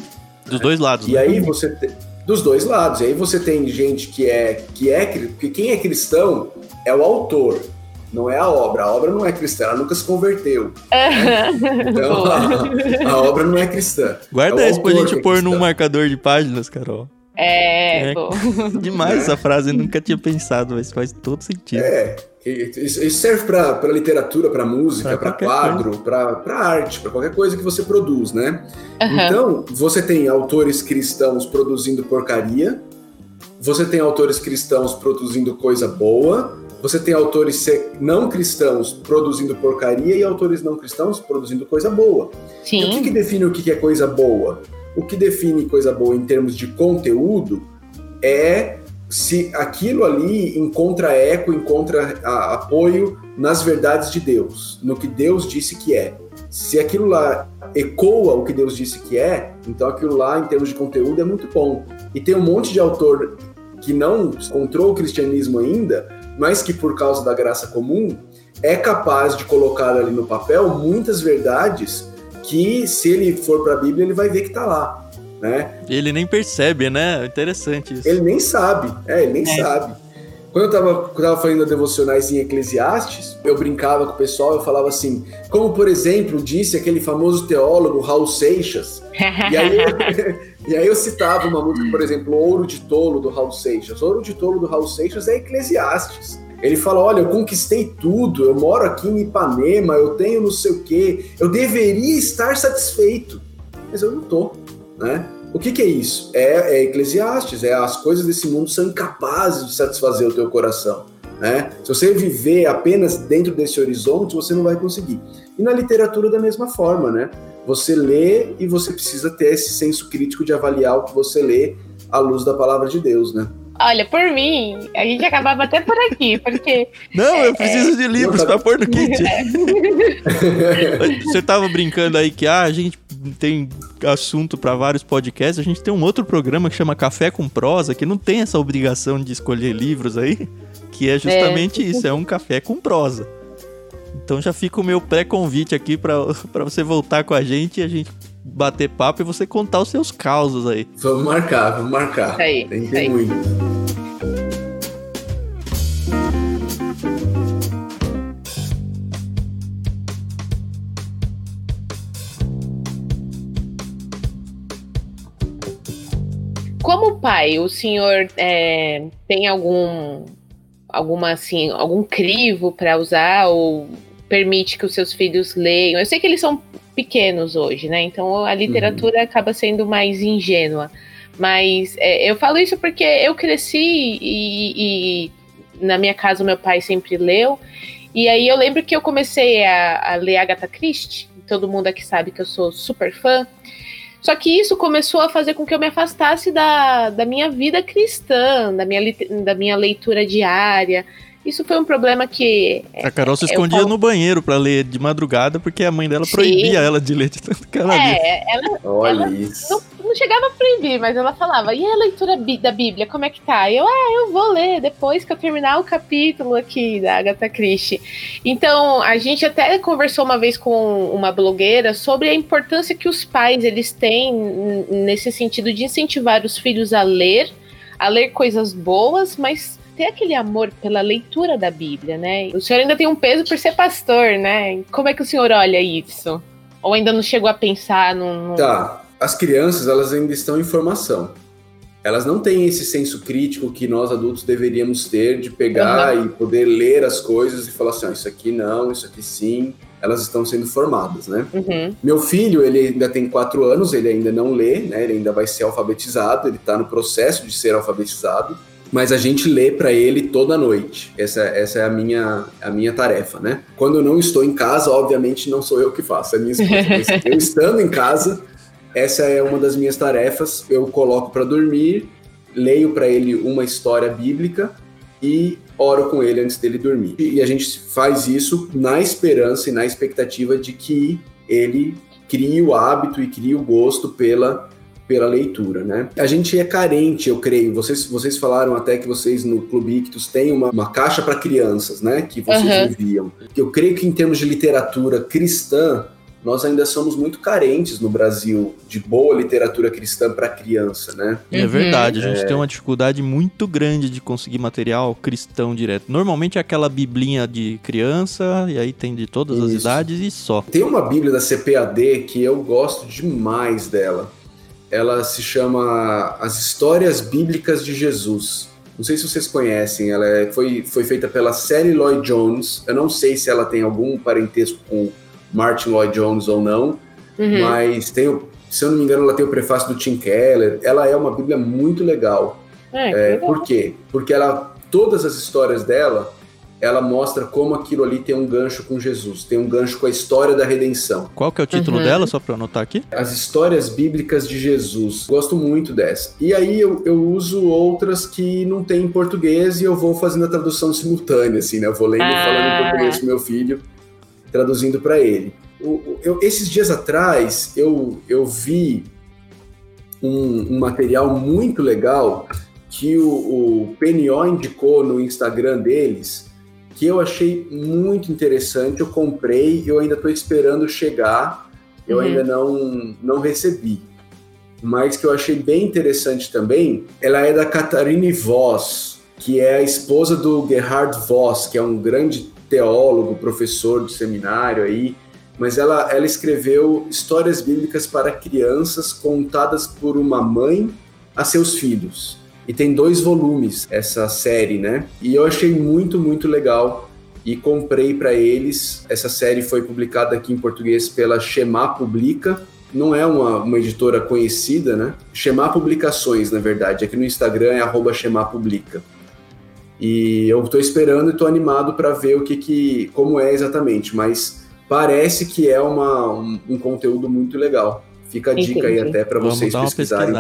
[SPEAKER 1] Dos dois lados.
[SPEAKER 3] E
[SPEAKER 1] né?
[SPEAKER 3] aí você te... dos dois lados. E aí você tem gente que é que é que quem é cristão é o autor não é a obra. A obra não é cristã, ela nunca se converteu. Né? Então, [laughs] a, a, obra não é cristã.
[SPEAKER 1] Guarda é isso pra gente é pôr num marcador de páginas, Carol.
[SPEAKER 2] É,
[SPEAKER 1] É. [laughs] Demais
[SPEAKER 3] Né?
[SPEAKER 1] essa frase, eu nunca tinha pensado, mas faz todo sentido.
[SPEAKER 3] É, isso serve para literatura, para música,
[SPEAKER 1] Pra
[SPEAKER 3] para quadro, para arte, para qualquer coisa que você produz, né?
[SPEAKER 2] Aham.
[SPEAKER 3] Então, você tem autores cristãos produzindo porcaria, você tem autores cristãos produzindo coisa boa, você tem autores não cristãos produzindo porcaria e autores não cristãos produzindo coisa boa. E o que,
[SPEAKER 2] Sim.
[SPEAKER 3] que define o que que é coisa boa? O que define coisa boa em termos de conteúdo é se aquilo ali encontra eco, encontra a- apoio nas verdades de Deus, no que Deus disse que é. Se aquilo lá ecoa o que Deus disse que é, então aquilo lá, em termos de conteúdo, é muito bom. E tem um monte de autor que não encontrou o cristianismo ainda, mas que por causa da graça comum é capaz de colocar ali no papel muitas verdades que, se ele for para a Bíblia, ele vai ver que está lá, né?
[SPEAKER 1] Ele nem percebe, né? Interessante isso.
[SPEAKER 3] Ele nem sabe, é, ele nem
[SPEAKER 2] É.
[SPEAKER 3] sabe. Quando eu tava, quando eu tava fazendo devocionais em Eclesiastes, eu brincava com o pessoal, eu falava assim, como por exemplo disse aquele famoso teólogo Raul Seixas, [laughs] e aí, e aí eu citava uma música, por exemplo, Ouro de Tolo do Raul Seixas. Ouro de Tolo do Raul Seixas é Eclesiastes. Ele fala: Olha, eu conquistei tudo, eu moro aqui em Ipanema, eu tenho não sei o quê, eu deveria estar satisfeito, mas eu não tô, né? O que, que é isso? É, é Eclesiastes, é as coisas desse mundo são incapazes de satisfazer o teu coração. Né? Se você viver apenas dentro desse horizonte, você não vai conseguir. E na literatura da mesma forma, né? Você lê e você precisa ter esse senso crítico de avaliar o que você lê à luz da palavra de Deus, né?
[SPEAKER 2] Olha, por mim, a gente acabava até por aqui, porque [laughs]
[SPEAKER 1] Não,
[SPEAKER 2] É,
[SPEAKER 1] eu preciso de livros
[SPEAKER 3] tá-
[SPEAKER 1] pra pôr no kit. [laughs] [laughs] Você tava brincando aí que ah, a gente tem assunto pra vários podcasts, a gente tem um outro programa que chama Café com Prosa, que não tem essa obrigação de escolher livros aí, que é justamente isso, é um café com prosa. Então já fica o meu pré-convite aqui pra [laughs] pra você voltar com a gente e a gente bater papo e você contar os seus causos aí.
[SPEAKER 3] Vamos marcar, vamos marcar.
[SPEAKER 2] Isso aí,
[SPEAKER 3] tem,
[SPEAKER 2] aí.
[SPEAKER 3] muito.
[SPEAKER 2] como pai, o senhor é, tem algum alguma assim, algum crivo para usar ou permite que os seus filhos leiam? Eu sei que eles são pequenos hoje, né? Então a literatura acaba sendo mais ingênua. Mas é, eu falo isso porque eu cresci e, e na minha casa o meu pai sempre leu. E aí eu lembro que eu comecei a, a ler Agatha Christie. Todo mundo aqui sabe que eu sou super fã. Só que isso começou a fazer com que eu me afastasse da, da minha vida cristã, da minha, da minha leitura diária. Isso foi um problema que.
[SPEAKER 1] A Carol se escondia
[SPEAKER 2] falo-
[SPEAKER 1] no banheiro pra ler de madrugada porque a mãe dela
[SPEAKER 2] Sim.
[SPEAKER 1] proibia ela de ler de tanto que ela lia.
[SPEAKER 2] É, ela
[SPEAKER 3] Olha isso.
[SPEAKER 2] não, não chegava a proibir, mas ela falava: e a leitura da Bíblia, como é que tá? Eu, ah, eu vou ler depois que eu terminar o capítulo aqui da Agatha Christie. Então, a gente até conversou uma vez com uma blogueira sobre a importância que os pais eles têm nesse sentido de incentivar os filhos a ler, a ler coisas boas, mas ter aquele amor pela leitura da Bíblia, né? O senhor ainda tem um peso por ser pastor, né? Como é que o senhor olha isso? Ou ainda não chegou a pensar num-
[SPEAKER 3] Tá. As crianças, elas ainda estão em formação. Elas não têm esse senso crítico que nós adultos deveríamos ter de pegar e poder ler as coisas e falar assim, ó, isso aqui não, isso aqui sim. Elas estão sendo formadas, né?
[SPEAKER 2] Uhum.
[SPEAKER 3] Meu filho, ele ainda tem quatro anos, ele ainda não lê, né? Ele ainda vai ser alfabetizado, ele está no processo de ser alfabetizado, mas a gente lê para ele toda noite. Essa, essa é a minha, a minha tarefa, né? Quando eu não estou em casa, obviamente não sou eu que faço, é minha esposa. [laughs] Eu estando em casa, essa é uma das minhas tarefas. Eu coloco para dormir, leio para ele uma história bíblica e oro com ele antes dele dormir. E a gente faz isso na esperança e na expectativa de que ele crie o hábito e crie o gosto pela, pela leitura, né? A gente é carente, eu creio. Vocês, vocês falaram até que vocês no Clube Ictus têm uma, uma caixa para crianças, né? Que vocês
[SPEAKER 2] Aham.
[SPEAKER 3] enviam. Eu creio que em termos de literatura cristã, nós ainda somos muito carentes no Brasil de boa literatura cristã para criança, né?
[SPEAKER 1] É
[SPEAKER 2] Uhum.
[SPEAKER 1] verdade, a gente tem uma dificuldade muito grande de conseguir material cristão direto. Normalmente é aquela biblinha de criança, e aí tem de todas as
[SPEAKER 3] Isso.
[SPEAKER 1] idades e só.
[SPEAKER 3] Tem uma Bíblia da CPAD que eu gosto demais dela. ela se chama As Histórias Bíblicas de Jesus. Não sei se vocês conhecem, ela é, foi, foi feita pela Sally Lloyd Jones. Eu não sei se ela tem algum parentesco com Martin Lloyd Jones ou não, uhum. mas tem o, se eu não me engano, ela tem o prefácio do Tim Keller. Ela é uma Bíblia muito legal. É, é, legal. Por quê? Porque ela, todas as histórias dela ela mostra como aquilo ali tem um gancho com Jesus, tem um gancho com a história da redenção.
[SPEAKER 1] Qual que é o título uhum. dela, só para anotar aqui?
[SPEAKER 3] As Histórias Bíblicas de Jesus. Gosto muito dessa. E aí eu, eu uso outras que não tem em português e eu vou fazendo a tradução simultânea, assim, né? Eu vou lendo e ah. falando em português com meu filho, traduzindo para ele. Eu, eu, esses dias atrás, eu, eu vi um, um material muito legal que o, o PNO indicou no Instagram deles, que eu achei muito interessante. Eu comprei, eu ainda estou esperando chegar, eu uhum. ainda não, não recebi. Mas que eu achei bem interessante também, ela é da Catarine Voss, que é a esposa do Gerhard Voss, que é um grande teólogo, professor de seminário aí. Mas ela, ela escreveu histórias bíblicas para crianças contadas por uma mãe a seus filhos. E tem dois volumes essa série, né? E eu achei muito, muito legal e comprei para eles. Essa série foi publicada aqui em português pela Shema Publica. Não é uma, uma editora conhecida, né? Shema Publicações, na verdade. Aqui no Instagram é arroba Publica. E eu estou esperando e estou animado para ver o que, que, como é exatamente, mas parece que é uma, um, um conteúdo muito legal. Fica a dica Entendi. aí até para vocês pesquisarem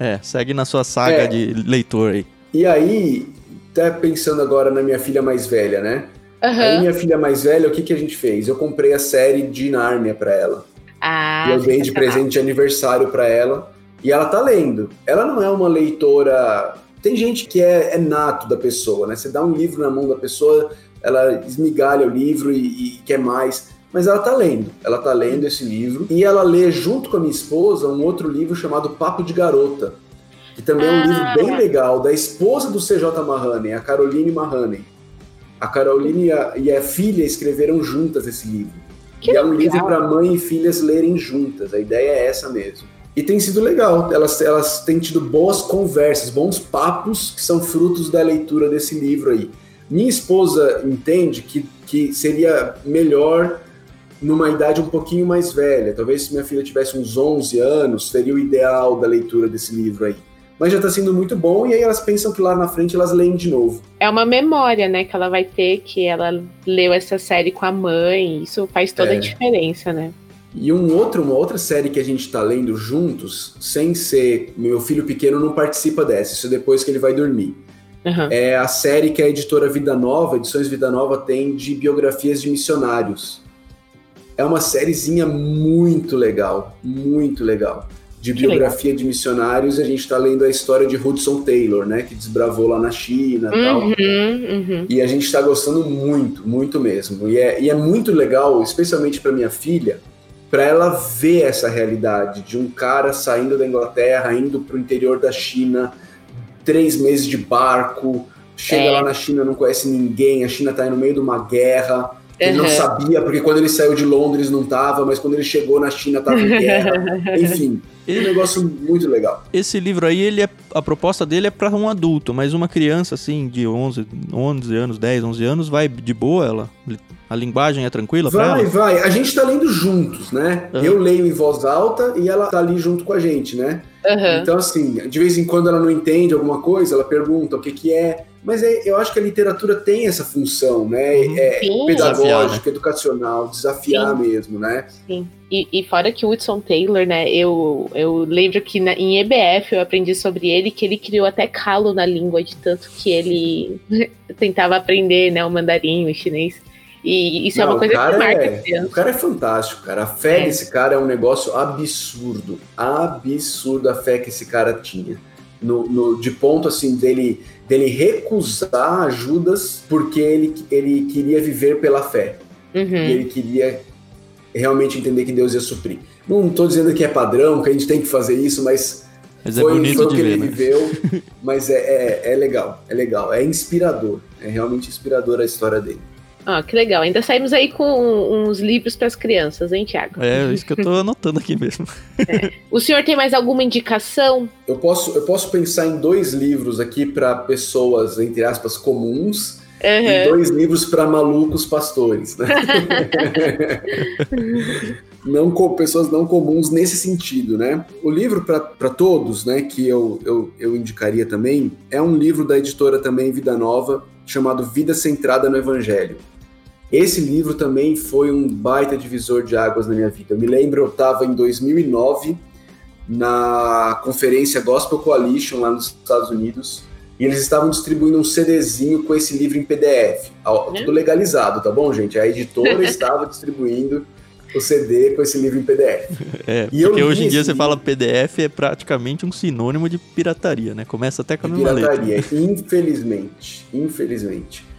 [SPEAKER 1] é, segue na sua saga é. de leitor aí.
[SPEAKER 3] E aí, até pensando agora na minha filha mais velha, né? Uhum. Aí minha filha mais velha, o que, que a gente fez? Eu comprei a série de Nárnia para ela. Ah, e eu dei de presente de aniversário para ela. E ela tá lendo. Ela não é uma leitora. Tem gente que é, é, nato da pessoa, né? Você dá um livro na mão da pessoa, ela esmigalha o livro e, e quer mais mas ela tá lendo. Ela tá lendo esse livro e ela lê junto com a minha esposa um outro livro chamado Papo de Garota, que também é um livro ah. bem legal da esposa do CJ Mahanen, a Caroline Mahanen. A Caroline e a, e a filha escreveram juntas esse livro. Que e é um legal. livro para mãe e filhas lerem juntas. A ideia é essa mesmo. E tem sido legal. Elas, elas têm tido boas conversas, bons papos que são frutos da leitura desse livro aí. Minha esposa entende que, que seria melhor numa idade um pouquinho mais velha. Talvez se minha filha tivesse uns 11 anos, seria o ideal da leitura desse livro aí. Mas já está sendo muito bom e aí elas pensam que lá na frente elas leem de novo.
[SPEAKER 2] É uma memória, né, que ela vai ter que ela leu essa série com a mãe. Isso faz toda é. a diferença, né?
[SPEAKER 3] E um outro, uma outra série que a gente está lendo juntos, sem ser meu filho pequeno não participa dessa, isso é depois que ele vai dormir. Uhum. É a série que a editora Vida Nova, Edições Vida Nova, tem de biografias de missionários. É uma sériezinha muito legal, muito legal. De que biografia legal. de missionários, a gente está lendo a história de Hudson Taylor, né? Que desbravou lá na China e uhum, tal. Uhum. E a gente está gostando muito, muito mesmo. E é, e é muito legal, especialmente para minha filha, para ela ver essa realidade de um cara saindo da Inglaterra, indo para o interior da China, três meses de barco, chega é. lá na China, não conhece ninguém, a China está no meio de uma guerra ele uhum. não sabia, porque quando ele saiu de Londres não estava, mas quando ele chegou na China estava em [laughs] guerra. Enfim, é um negócio muito legal.
[SPEAKER 1] Esse livro aí, ele é, a proposta dele é para um adulto, mas uma criança assim de 11, 11 anos, 10, 11 anos, vai de boa ela? A linguagem é tranquila
[SPEAKER 3] Vai,
[SPEAKER 1] ela?
[SPEAKER 3] vai. A gente está lendo juntos, né? Uhum. Eu leio em voz alta e ela tá ali junto com a gente, né? Uhum. Então, assim, de vez em quando ela não entende alguma coisa, ela pergunta o que que é. Mas é, eu acho que a literatura tem essa função, né? Uhum. É Sim. pedagógica, desafiar, né? educacional, desafiar Sim. mesmo, né?
[SPEAKER 2] Sim. E, e, fora que o Hudson Taylor, né? Eu, eu lembro que na, em EBF eu aprendi sobre ele que ele criou até calo na língua de tanto que ele [laughs] tentava aprender, né? O mandarim, o chinês. E isso é Não, é uma coisa que marca
[SPEAKER 3] é, O cara é fantástico, cara. A fé é. desse cara é um negócio absurdo. Absurdo a fé que esse cara tinha. No, no, de ponto assim dele dele recusar ajudas porque ele, ele queria viver pela fé. Uhum. E ele queria realmente entender que Deus ia suprir. Não estou dizendo que é padrão, que a gente tem que fazer isso, mas,
[SPEAKER 1] mas é foi, foi o que ver, ele
[SPEAKER 3] né? viveu. [laughs] mas é, é, é, legal, é legal, é inspirador. É realmente inspirador a história dele.
[SPEAKER 2] Ah, que legal. Ainda saímos aí com uns livros para as crianças, hein, Tiago?
[SPEAKER 1] É, isso que eu tô anotando aqui mesmo. [laughs]
[SPEAKER 2] É. O senhor tem mais alguma indicação?
[SPEAKER 3] Eu posso, eu posso pensar em dois livros aqui para pessoas, entre aspas, comuns. Uhum. E dois livros para malucos pastores, né? [laughs] não com pessoas não comuns nesse sentido, né? O livro para todos, né, que eu, eu, eu indicaria também, é um livro da editora também Vida Nova, chamado Vida Centrada no Evangelho. Esse livro também foi um baita divisor de águas na minha vida. Eu me lembro, eu estava em 2009 na conferência Gospel Coalition lá nos Estados Unidos e eles estavam distribuindo um CDzinho com esse livro em PDF. Tudo legalizado, tá bom, gente? A editora [laughs] estava distribuindo o CD com esse livro em PDF.
[SPEAKER 1] É, e porque hoje em dia você livro... fala PDF é praticamente um sinônimo de pirataria, né? Começa até com a mesma
[SPEAKER 3] pirataria, letra. infelizmente, infelizmente.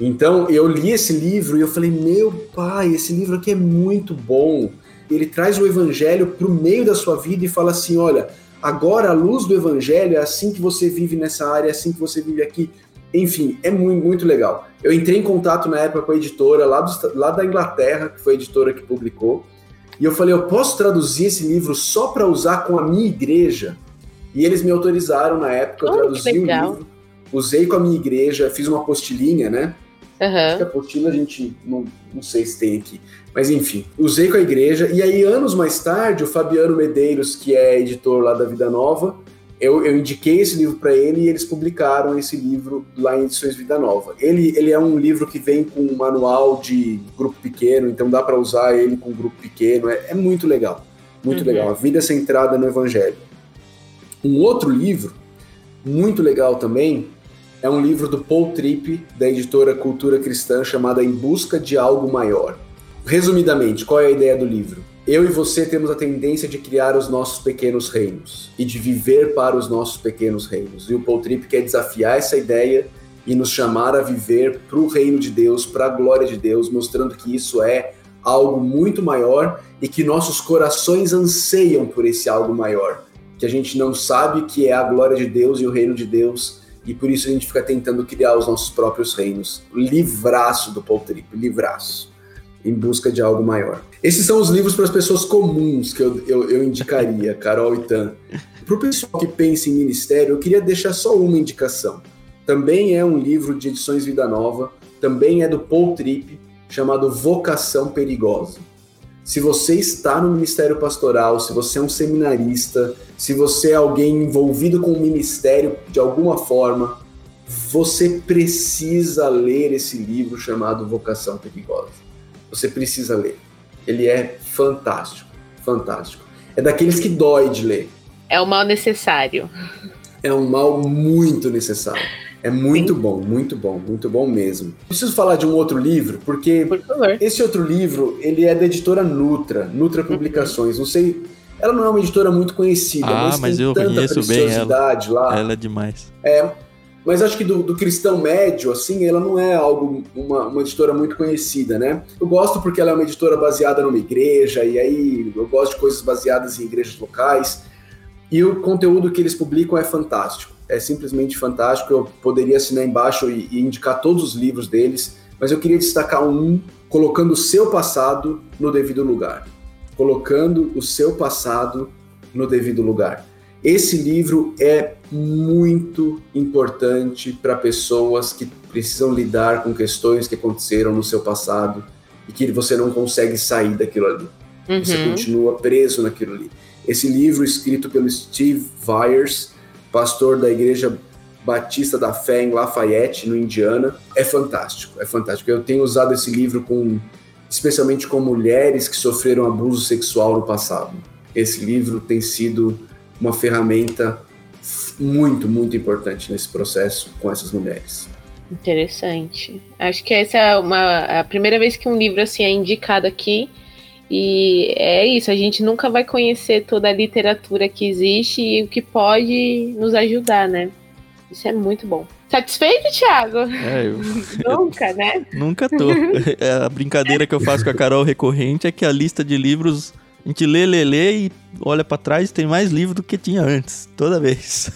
[SPEAKER 3] Então, eu li esse livro e eu falei, meu pai, esse livro aqui é muito bom. Ele traz o evangelho para o meio da sua vida e fala assim, olha, agora a luz do evangelho é assim que você vive nessa área, é assim que você vive aqui. Enfim, é muito, muito legal. Eu entrei em contato na época com a editora lá, do, lá da Inglaterra, que foi a editora que publicou, e eu falei, eu posso traduzir esse livro só para usar com a minha igreja? E eles me autorizaram na época, eu oh, traduzi o livro, usei com a minha igreja, fiz uma apostilinha, né? Uhum. Acho que a apostila a gente não, não sei se tem aqui. Mas enfim, usei com a igreja. E aí, anos mais tarde, o Fabiano Medeiros, que é editor lá da Vida Nova, eu, eu indiquei esse livro para ele e eles publicaram esse livro lá em Edições Vida Nova. Ele, ele é um livro que vem com um manual de grupo pequeno, então dá para usar ele com grupo pequeno. É, é muito legal. Muito uhum. legal. A vida centrada no Evangelho. Um outro livro, muito legal também, é um livro do Paul Tripp, da editora Cultura Cristã, chamada Em Busca de Algo Maior. Resumidamente, qual é a ideia do livro? Eu e você temos a tendência de criar os nossos pequenos reinos e de viver para os nossos pequenos reinos. E o Paul Tripp quer desafiar essa ideia e nos chamar a viver para o reino de Deus, para a glória de Deus, mostrando que isso é algo muito maior e que nossos corações anseiam por esse algo maior, que a gente não sabe que é a glória de Deus e o reino de Deus, e por isso a gente fica tentando criar os nossos próprios reinos. Livraço do Paul Tripp, livraço, em busca de algo maior. Esses são os livros para as pessoas comuns que eu, eu, eu indicaria, [laughs] Carol e Tan. Para o pessoal que pensa em ministério, eu queria deixar só uma indicação. Também é um livro de edições Vida Nova, também é do Paul Tripp, chamado Vocação Perigosa. Se você está no ministério pastoral, se você é um seminarista, se você é alguém envolvido com o ministério de alguma forma, você precisa ler esse livro chamado Vocação Perigosa. Você precisa ler. Ele é fantástico, fantástico. É daqueles que dói de ler.
[SPEAKER 2] É um mal necessário.
[SPEAKER 3] É um mal muito necessário. É muito Sim. bom, muito bom, muito bom mesmo. Preciso falar de um outro livro, porque Por esse outro livro, ele é da editora Nutra, Nutra uhum. Publicações. Não sei, ela não é uma editora muito conhecida,
[SPEAKER 1] ah,
[SPEAKER 3] mas,
[SPEAKER 1] mas
[SPEAKER 3] tem
[SPEAKER 1] eu
[SPEAKER 3] tanta
[SPEAKER 1] conheço bem ela.
[SPEAKER 3] lá.
[SPEAKER 1] Ela é demais.
[SPEAKER 3] É, mas acho que do, do, cristão médio, assim, ela não é algo, uma, uma editora muito conhecida, né? Eu gosto porque ela é uma editora baseada numa igreja, e aí eu gosto de coisas baseadas em igrejas locais, e o conteúdo que eles publicam é fantástico é simplesmente fantástico. Eu poderia assinar embaixo e, e indicar todos os livros deles, mas eu queria destacar um colocando o seu passado no devido lugar. Colocando o seu passado no devido lugar. Esse livro é muito importante para pessoas que precisam lidar com questões que aconteceram no seu passado e que você não consegue sair daquilo ali. Uhum. Você continua preso naquilo ali. Esse livro, escrito pelo Steve Vyers, pastor da Igreja Batista da Fé em Lafayette, no Indiana. É fantástico, é fantástico. Eu tenho usado esse livro com, especialmente com mulheres que sofreram abuso sexual no passado. Esse livro tem sido uma ferramenta muito, muito importante nesse processo com essas mulheres.
[SPEAKER 2] Interessante. Acho que essa é uma, a primeira vez que um livro assim é indicado aqui e é isso, a gente nunca vai conhecer toda a literatura que existe e o que pode nos ajudar, né? Isso é muito bom. Satisfeito, Thiago?
[SPEAKER 1] É, eu, [laughs]
[SPEAKER 2] nunca, né?
[SPEAKER 1] Nunca tô. É, a brincadeira que eu faço com a Carol recorrente é que a lista de livros a gente lê, lê, lê e olha para trás tem mais livro do que tinha antes, toda vez.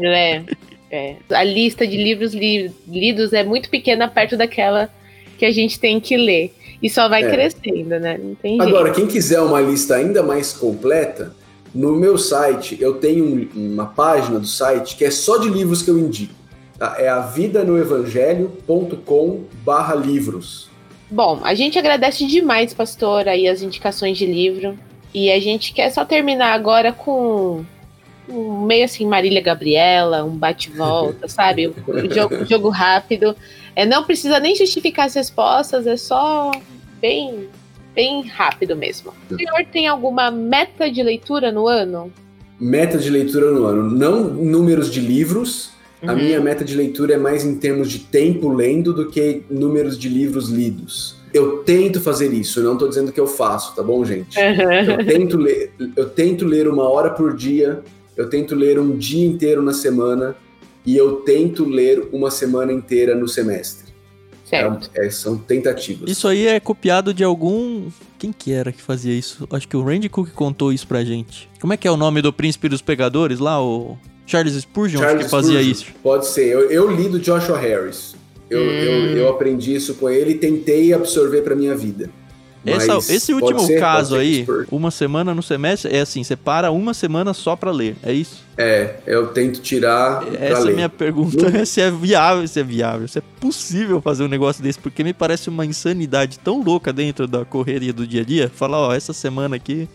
[SPEAKER 2] É, é. A lista de livros li lidos é muito pequena perto daquela que a gente tem que ler. E só vai é. crescendo, né? Não tem
[SPEAKER 3] Agora, jeito. quem quiser uma lista ainda mais completa, no meu site eu tenho uma página do site que é só de livros que eu indico. Tá? É a vida no evangelho.com barra livros.
[SPEAKER 2] Bom, a gente agradece demais, pastor, aí as indicações de livro. E a gente quer só terminar agora com um meio assim, Marília Gabriela, um bate-volta, [laughs] sabe? Um jogo, jogo rápido. É, não precisa nem justificar as respostas, é só bem, bem rápido mesmo. O senhor tem alguma meta de leitura no ano?
[SPEAKER 3] Meta de leitura no ano. Não números de livros. Uhum. A minha meta de leitura é mais em termos de tempo lendo do que números de livros lidos. Eu tento fazer isso, eu não estou dizendo que eu faço, tá bom, gente? Uhum. Eu, tento ler, eu tento ler uma hora por dia, eu tento ler um dia inteiro na semana e eu tento ler uma semana inteira no semestre.
[SPEAKER 2] Certo.
[SPEAKER 3] É, é, são tentativas.
[SPEAKER 1] Isso aí é copiado de algum. Quem que era que fazia isso? Acho que o Randy Cook contou isso pra gente. Como é que é o nome do príncipe dos pegadores lá? O Charles Spurgeon Charles que fazia Spurgeon. isso.
[SPEAKER 3] Pode ser. Eu, eu li do Joshua Harris. Eu, hum. eu, eu, aprendi isso com ele e tentei absorver para minha vida.
[SPEAKER 1] Essa, esse último ser, caso aí, uma semana no semestre, é assim, você para uma semana só para ler, é isso?
[SPEAKER 3] É, eu tento tirar
[SPEAKER 1] Essa é
[SPEAKER 3] ler.
[SPEAKER 1] a minha pergunta, no... [laughs] se é viável, se é viável, se é possível fazer um negócio desse, porque me parece uma insanidade tão louca dentro da correria do dia a dia, falar, ó, essa semana aqui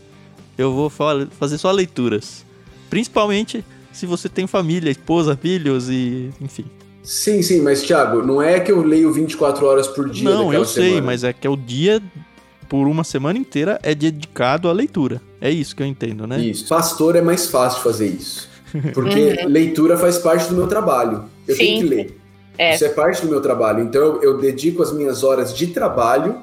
[SPEAKER 1] eu vou fazer só leituras. Principalmente se você tem família, esposa, filhos e enfim.
[SPEAKER 3] Sim, sim, mas Thiago, não é que eu leio 24 horas por dia.
[SPEAKER 1] Não, eu sei, semana. mas é que é o dia por uma semana inteira é dedicado à leitura. É isso que eu entendo, né?
[SPEAKER 3] Isso. Pastor é mais fácil fazer isso. Porque [laughs] uhum. leitura faz parte do meu trabalho. Eu Sim. tenho que ler. É. Isso é parte do meu trabalho. Então eu, eu, dedico as minhas horas de trabalho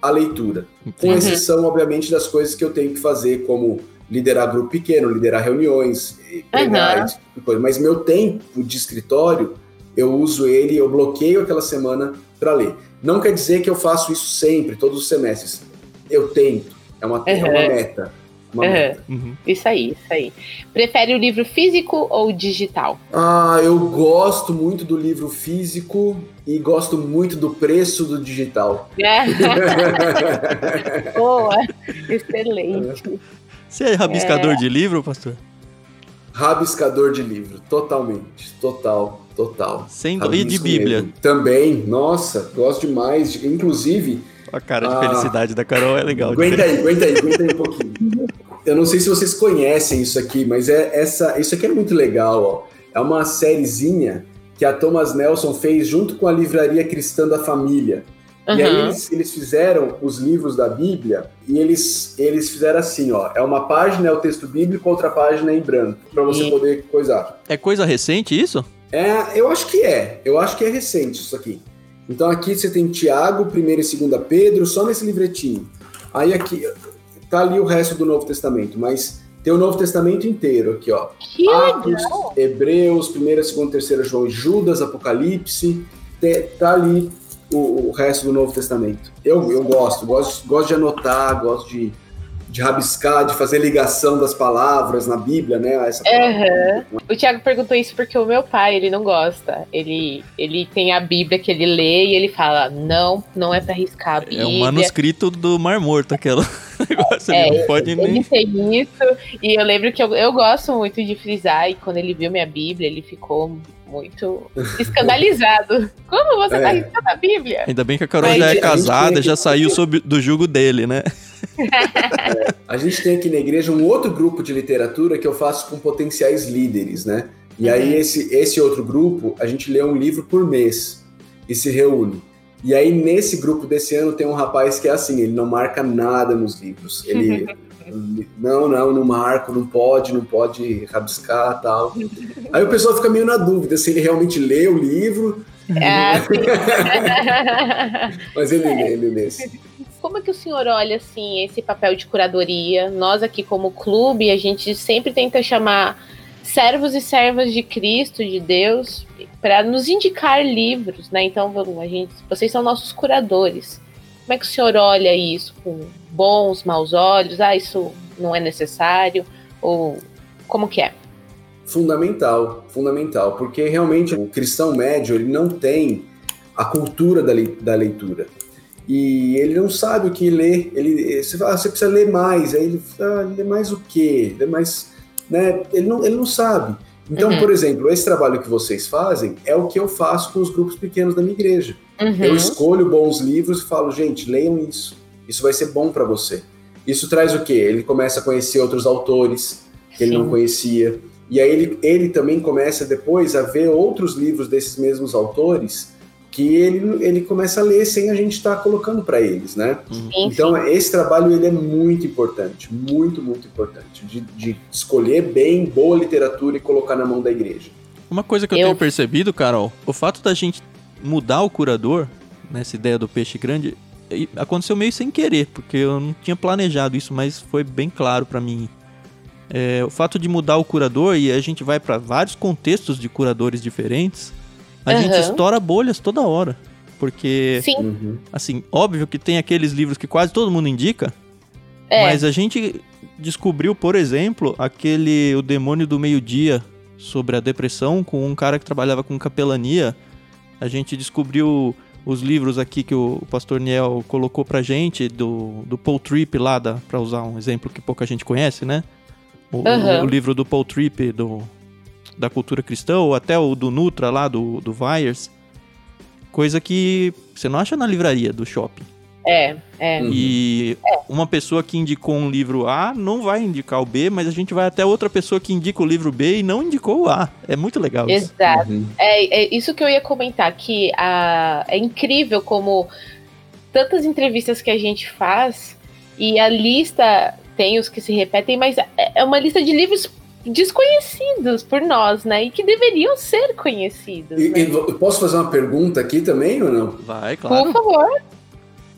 [SPEAKER 3] à leitura. Com uhum. exceção, obviamente, das coisas que eu tenho que fazer, como liderar grupo pequeno, liderar reuniões, pregar, uhum. Mas meu tempo de escritório eu uso ele, eu bloqueio aquela semana para ler. Não quer dizer que eu faço isso sempre, todos os semestres. Eu tento, é uma, uhum. é uma meta. Uma
[SPEAKER 2] uhum. meta. Uhum. Isso aí, isso aí. Prefere o livro físico ou digital?
[SPEAKER 3] Ah, eu gosto muito do livro físico e gosto muito do preço do digital. [laughs]
[SPEAKER 2] Boa, [laughs] excelente.
[SPEAKER 1] Você é rabiscador é. de livro, pastor?
[SPEAKER 3] Rabiscador de livro, totalmente, total, total.
[SPEAKER 1] Sem e de Bíblia. Mesmo.
[SPEAKER 3] Também, nossa, gosto demais. Inclusive.
[SPEAKER 1] A cara de a... felicidade da Carol é legal.
[SPEAKER 3] Aguenta aí, aguenta aí, aguenta aí um pouquinho. Eu não sei se vocês conhecem isso aqui, mas é essa, isso aqui é muito legal, ó. É uma sériezinha que a Thomas Nelson fez junto com a Livraria Cristã da Família. Uhum. E aí eles, eles fizeram os livros da Bíblia e eles, eles fizeram assim, ó. É uma página é o texto bíblico, outra página é em branco, para você e... poder coisar.
[SPEAKER 1] É coisa recente isso?
[SPEAKER 3] É, eu acho que é. Eu acho que é recente isso aqui. Então aqui você tem Tiago, 1 e 2 Pedro, só nesse livretinho. Aí aqui tá ali o resto do Novo Testamento, mas tem o Novo Testamento inteiro aqui, ó.
[SPEAKER 2] Que Atos, legal.
[SPEAKER 3] Hebreus, 1, 2, 3 João, Judas, Apocalipse. Tá ali o, o, resto do Novo Testamento. Eu, eu gosto, gosto, gosto de anotar, gosto de, de rabiscar, de fazer ligação das palavras na Bíblia, né? Essa
[SPEAKER 2] uhum. O Tiago perguntou isso porque o meu pai, ele não gosta. Ele, ele tem a Bíblia que ele lê e ele fala, não, não é para riscar a Bíblia.
[SPEAKER 1] É um manuscrito do Mar Morto, aquela [laughs] negócio. É, não pode
[SPEAKER 2] ele nem... tem isso. E eu lembro que eu, eu gosto muito de frisar e quando ele viu minha Bíblia, ele ficou muito escandalizado. Como você tá é. tá riscando a Bíblia?
[SPEAKER 1] Ainda bem que a Carol Mas, já é casada, já saiu sob, do jugo dele, né?
[SPEAKER 3] É, a gente tem aqui na igreja um outro grupo de literatura que eu faço com potenciais líderes, né? E uhum. aí esse, esse outro grupo, a gente lê um livro por mês e se reúne. E aí nesse grupo desse ano tem um rapaz que é assim, ele não marca nada nos livros. Ele [laughs] não, não, não marco, não pode, não pode rabiscar tal. Aí o pessoal fica meio na dúvida se ele realmente lê o livro. É, [laughs] Mas ele lê, ele lê.
[SPEAKER 2] Como é que o senhor olha assim esse papel de curadoria? Nós aqui como clube, a gente sempre tenta chamar servos e servas de Cristo, de Deus, para nos indicar livros, né? Então, a gente, vocês são nossos curadores. Como é que o senhor olha isso com bons, maus olhos? Ah, isso não é necessário? Ou como que é?
[SPEAKER 3] Fundamental, fundamental, porque realmente o cristão médio ele não tem a cultura da, da leitura. E ele não sabe o que ler. Ele, você fala, ah, você precisa ler mais. Aí ele fala, ah, ler mais o quê? Ler mais. Né? Ele, não, ele não sabe. Então, uhum. por exemplo, esse trabalho que vocês fazem é o que eu faço com os grupos pequenos da minha igreja. Uhum. Eu escolho bons livros e falo, gente, leiam isso. Isso vai ser bom para você. Isso traz o quê? Ele começa a conhecer outros autores que Sim. ele não conhecia. E aí ele, ele também começa depois a ver outros livros desses mesmos autores que ele, ele começa a ler sem a gente estar tá colocando para eles, né? Sim, então esse trabalho ele é muito importante, muito muito importante de, de, escolher bem boa literatura e colocar na mão da igreja.
[SPEAKER 1] Uma coisa que eu, eu... tenho percebido, Carol, o fato da gente mudar o curador nessa ideia do peixe grande aconteceu meio sem querer, porque eu não tinha planejado isso, mas foi bem claro para mim. É, o fato de mudar o curador e a gente vai para vários contextos de curadores diferentes, a uhum. gente estoura bolhas toda hora. Porque, Sim. Uhum. assim, óbvio que tem aqueles livros que quase todo mundo indica, é. mas a gente descobriu, por exemplo, aquele O Demônio do Meio-Dia sobre a depressão com um cara que trabalhava com capelania. A gente descobriu os livros aqui que o pastor Niel colocou pra gente, do, do Paul Tripp lá, da, pra usar um exemplo que pouca gente conhece, né? O, uhum. o, o livro do Paul Tripp, do, da cultura cristã, ou até o do Nutra lá, do, do Vyers. Coisa que você não acha na livraria do shopping.
[SPEAKER 2] É, é.
[SPEAKER 1] E é. uma pessoa que indicou um livro A não vai indicar o B, mas a gente vai até outra pessoa que indica o livro B e não indicou o A. É muito legal
[SPEAKER 2] isso. Exato. Uhum. É, é, isso que eu ia comentar, que a, é incrível como tantas entrevistas que a gente faz e a lista tem os que se repetem, mas é, é uma lista de livros desconhecidos por nós, né? E que deveriam ser conhecidos.
[SPEAKER 3] E,
[SPEAKER 2] né?
[SPEAKER 3] e posso fazer uma pergunta aqui também ou não?
[SPEAKER 1] Vai, claro.
[SPEAKER 2] Por favor.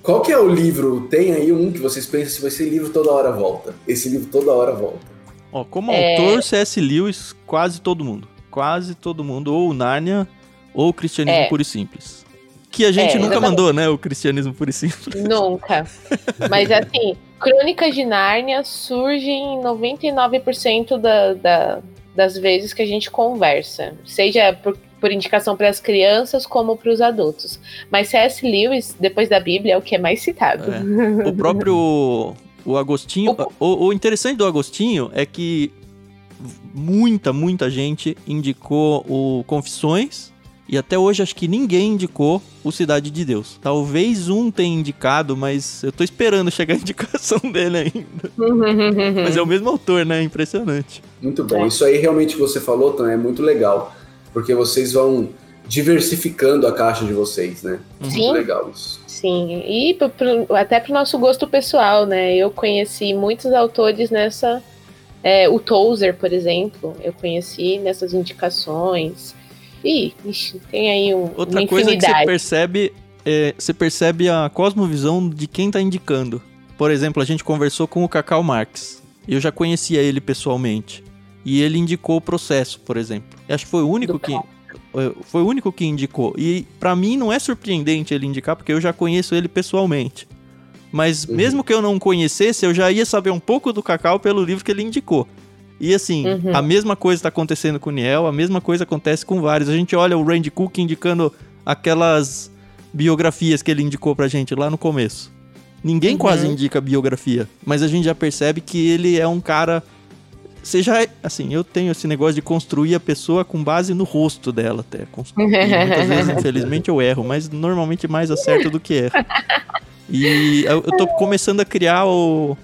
[SPEAKER 3] Qual que é o livro? Tem aí um que vocês pensam se vai ser livro toda hora volta. Esse livro toda hora volta.
[SPEAKER 1] Ó, como é... autor, C.S. Lewis, quase todo mundo. Quase todo mundo. Ou Nárnia, ou Cristianismo é. Puro e Simples. Que a gente é, nunca exatamente. mandou, né? O Cristianismo Puro e Simples.
[SPEAKER 2] Nunca. [laughs] Mas assim, Crônicas de Nárnia surge em 99% da, da, das vezes que a gente conversa. Seja por por indicação para as crianças como para os adultos. Mas C.S. Lewis, depois da Bíblia, é o que é mais citado.
[SPEAKER 1] É. O próprio [laughs] o Agostinho, o, o interessante do Agostinho é que muita, muita gente indicou o Confissões e até hoje acho que ninguém indicou o Cidade de Deus. Talvez um tenha indicado, mas eu tô esperando chegar a indicação [laughs] dele ainda. [laughs] mas é o mesmo autor, né? Impressionante.
[SPEAKER 3] Muito bom. Isso aí realmente que você falou, também é muito legal porque vocês vão diversificando a caixa de vocês, né?
[SPEAKER 2] Sim. Muito legal isso. Sim, e pro, pro, até para o nosso gosto pessoal, né? Eu conheci muitos autores nessa. É, o Tozer, por exemplo, eu conheci nessas indicações. E ixi, tem aí um,
[SPEAKER 1] Outra uma coisa que você percebe, é, você percebe a cosmovisão de quem está indicando. Por exemplo, a gente conversou com o Cacau Marx. Eu já conhecia ele pessoalmente. E ele indicou o processo, por exemplo. Eu acho que foi o único que eh, foi o único que indicou. E para mim não é surpreendente ele indicar porque eu já conheço ele pessoalmente. Mas uhum. mesmo que eu não conhecesse, eu já ia saber um pouco do Cacau pelo livro que ele indicou. E assim, uhum. a mesma coisa está acontecendo com o Niel, a mesma coisa acontece com vários. A gente olha o Randy Cook indicando aquelas biografias que ele indicou pra gente lá no começo. Ninguém uhum. quase indica biografia, mas a gente já percebe que ele é um cara você já, assim, eu tenho esse negócio de construir a pessoa com base no rosto dela até. muitas vezes, [laughs] infelizmente, eu erro, mas normalmente mais acerto do que erro. E eu, eu tô começando a criar o,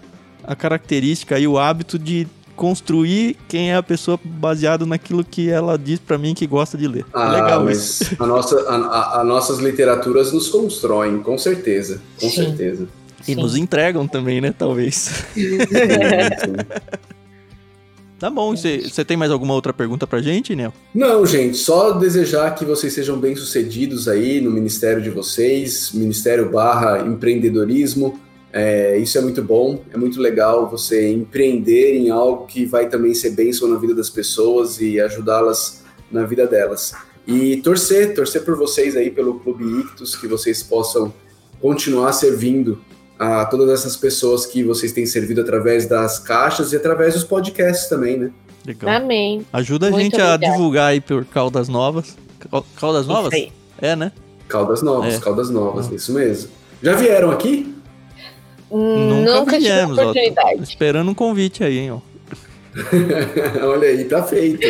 [SPEAKER 1] a característica e o hábito de construir quem é a pessoa baseado naquilo que ela diz para mim que gosta de ler.
[SPEAKER 3] Ah, Legal mas isso. A nossa, a, nossas literaturas nos constroem, com certeza. Com sim. certeza.
[SPEAKER 1] E sim. nos entregam também, né? Talvez. sim, [laughs] Tá bom, você tem mais alguma outra pergunta pra gente, Nel?
[SPEAKER 3] Não, gente, só desejar que vocês sejam bem-sucedidos aí no ministério de vocês, ministério barra empreendedorismo. É, isso é muito bom, é muito legal você empreender em algo que vai também ser bênção na vida das pessoas e ajudá-las na vida delas. E torcer, torcer por vocês aí pelo Clube Ictus, que vocês possam continuar servindo a todas essas pessoas que vocês têm servido através das caixas e através dos podcasts também, né?
[SPEAKER 2] Legal. Amém.
[SPEAKER 1] Ajuda a Muito gente obrigado. a divulgar aí por Caldas Novas. Caldas Novas? É, né?
[SPEAKER 3] Caldas Novas,
[SPEAKER 1] É.
[SPEAKER 3] Caldas Novas, isso mesmo. Já vieram aqui?
[SPEAKER 2] Nunca, tive
[SPEAKER 1] viemos, ó.
[SPEAKER 2] Oportunidade.
[SPEAKER 1] esperando um convite aí, hein, ó. [laughs]
[SPEAKER 3] Olha aí, tá feito.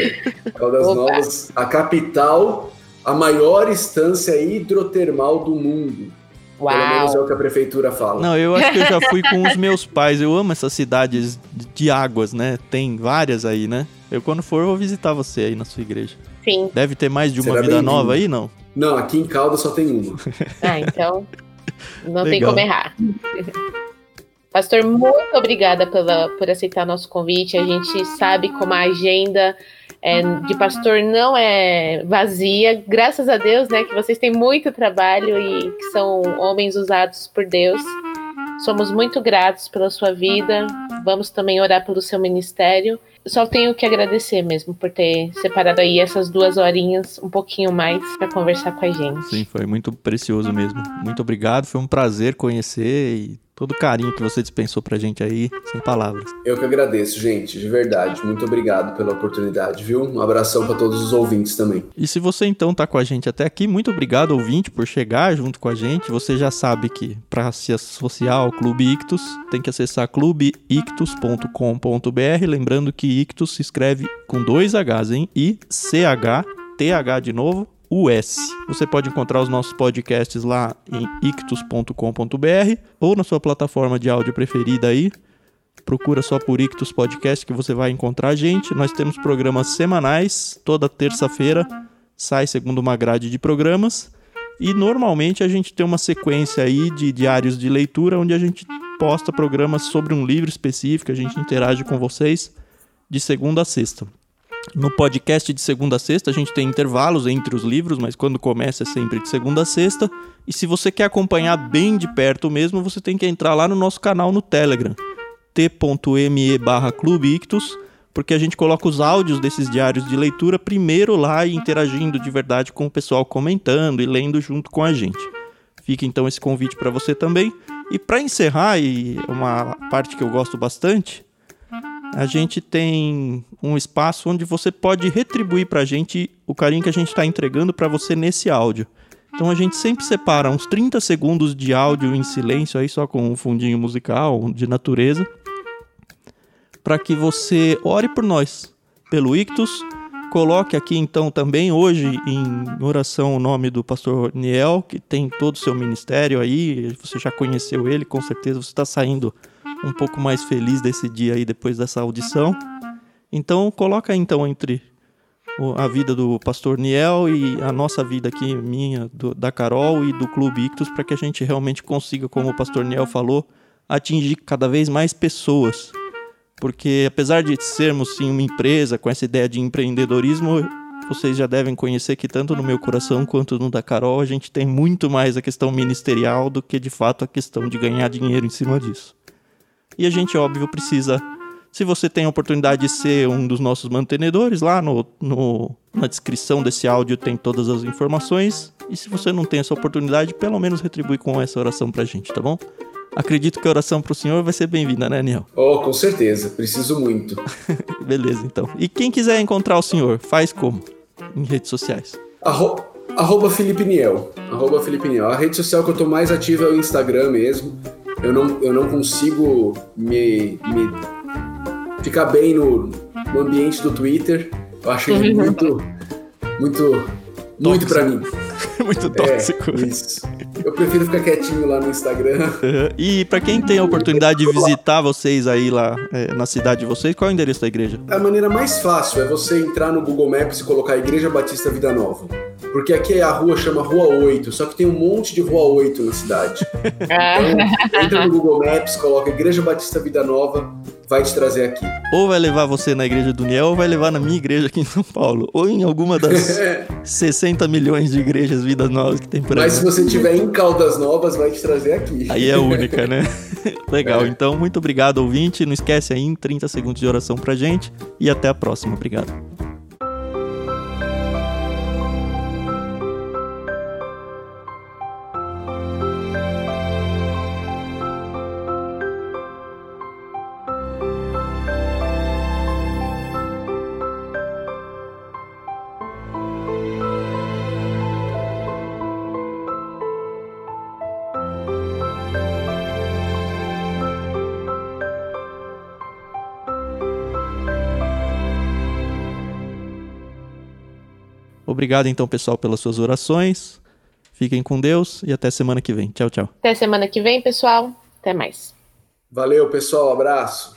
[SPEAKER 3] Caldas
[SPEAKER 2] Opa.
[SPEAKER 3] Novas, a capital, a maior instância hidrotermal do mundo. Pelo menos é
[SPEAKER 2] Uau.
[SPEAKER 3] o que a prefeitura fala.
[SPEAKER 1] Não, eu acho que eu já fui com os [laughs] meus pais. Eu amo essas cidades de águas, né? Tem várias aí, né? Eu quando for, eu vou visitar você aí na sua igreja.
[SPEAKER 2] Sim.
[SPEAKER 1] Deve ter mais de uma
[SPEAKER 3] Será
[SPEAKER 1] vida nova aí, não?
[SPEAKER 3] Não, aqui em Caldas só tem uma. [laughs]
[SPEAKER 2] Ah, então não tem como errar. [laughs] Pastor, muito obrigada pela, por aceitar nosso convite. A gente sabe como a agenda é, de pastor não é vazia. Graças a Deus, né? Que vocês têm muito trabalho e que são homens usados por Deus. Somos muito gratos pela sua vida. Vamos também orar pelo seu ministério. Só tenho que agradecer mesmo por ter separado aí essas duas horinhas, um pouquinho mais, para conversar com a gente.
[SPEAKER 1] Sim, foi muito precioso mesmo. Muito obrigado, foi um prazer conhecer e todo o carinho que você dispensou pra gente aí, sem palavras.
[SPEAKER 3] Eu que agradeço, gente, de verdade. Muito obrigado pela oportunidade, viu? Um abração para todos os ouvintes também.
[SPEAKER 1] E se você então tá com a gente até aqui, muito obrigado ouvinte por chegar junto com a gente. Você já sabe que para se associar ao Clube Ictus, tem que acessar clubeictus.com.br, lembrando que Ictus se escreve com dois H's, hein? I C H T H de novo. US. Você pode encontrar os nossos podcasts lá em ictus.com.br ou na sua plataforma de áudio preferida aí. Procura só por Ictus Podcast que você vai encontrar a gente. Nós temos programas semanais, toda terça-feira sai segundo uma grade de programas. E normalmente a gente tem uma sequência aí de diários de leitura onde a gente posta programas sobre um livro específico, a gente interage com vocês de segunda a sexta. No podcast de segunda a sexta a gente tem intervalos entre os livros, mas quando começa é sempre de segunda a sexta. E se você quer acompanhar bem de perto mesmo, você tem que entrar lá no nosso canal no Telegram t.me barra porque a gente coloca os áudios desses diários de leitura primeiro lá e interagindo de verdade com o pessoal comentando e lendo junto com a gente. Fica então esse convite para você também. E para encerrar, e uma parte que eu gosto bastante, a gente tem um espaço onde você pode retribuir para a gente o carinho que a gente está entregando para você nesse áudio. Então a gente sempre separa uns 30 segundos de áudio em silêncio aí só com um fundinho musical de natureza para que você ore por nós, pelo Ictus. Coloque aqui então também hoje em oração o nome do pastor Niel, que tem todo o seu ministério aí, você já conheceu ele, com certeza você está saindo um pouco mais feliz desse dia aí depois dessa audição. Então coloca então entre a vida do pastor Niel e a nossa vida aqui, minha, do- da Carol e do Clube Ictus, para que a gente realmente consiga, como o pastor Niel falou, atingir cada vez mais pessoas. Porque apesar de sermos sim uma empresa com essa ideia de empreendedorismo, vocês já devem conhecer que tanto no meu coração quanto no da Carol, a gente tem muito mais a questão ministerial do que de fato a questão de ganhar dinheiro em cima disso. E a gente, óbvio, precisa. Se você tem a oportunidade de ser um dos nossos mantenedores, lá no, no- na descrição desse áudio tem todas as informações. E se você não tem essa oportunidade, pelo menos retribui com essa oração pra gente, tá bom? Acredito que a oração pro senhor vai ser bem-vinda, né, Niel?
[SPEAKER 3] Oh, com certeza, preciso muito. [laughs]
[SPEAKER 1] Beleza, então. E quem quiser encontrar o senhor, faz como? Em redes sociais.
[SPEAKER 3] Arro- Arroba Felipe Niel. Arroba Felipe Niel. A rede social que eu tô mais ativo é o Instagram mesmo. Eu não, eu não consigo me, me ficar bem no, no ambiente do Twitter. Eu acho ele [laughs] muito, muito, muito pra mim.
[SPEAKER 1] Muito tóxico.
[SPEAKER 3] É, isso. Eu prefiro ficar quietinho lá no Instagram.
[SPEAKER 1] Uhum. E pra quem tem a oportunidade de visitar vocês aí lá é, na cidade de vocês, qual é o endereço da igreja?
[SPEAKER 3] A maneira mais fácil é você entrar no Google Maps e colocar Igreja Batista Vida Nova. Porque aqui a rua chama Rua 8, só que tem um monte de Rua 8 na cidade.
[SPEAKER 2] Ah, [laughs]
[SPEAKER 3] Então, entra no Google Maps, coloca Igreja Batista Vida Nova, vai te trazer aqui.
[SPEAKER 1] Ou vai levar você na igreja do Niel, ou vai levar na minha igreja aqui em São Paulo. Ou em alguma das [laughs] 60 milhões de igrejas vidas novas que tem por aí.
[SPEAKER 3] Mas se você estiver em Caldas Novas, vai te trazer aqui.
[SPEAKER 1] Aí é a única, né? [laughs] Legal,
[SPEAKER 3] É.
[SPEAKER 1] então muito obrigado, ouvinte. Não esquece aí em 30 segundos de oração pra gente. E até a próxima. Obrigado. Obrigado então, pessoal, pelas suas orações. Fiquem com Deus e até semana que vem. Tchau, tchau.
[SPEAKER 2] Até semana que vem, pessoal. Até mais.
[SPEAKER 3] Valeu, pessoal. Abraço.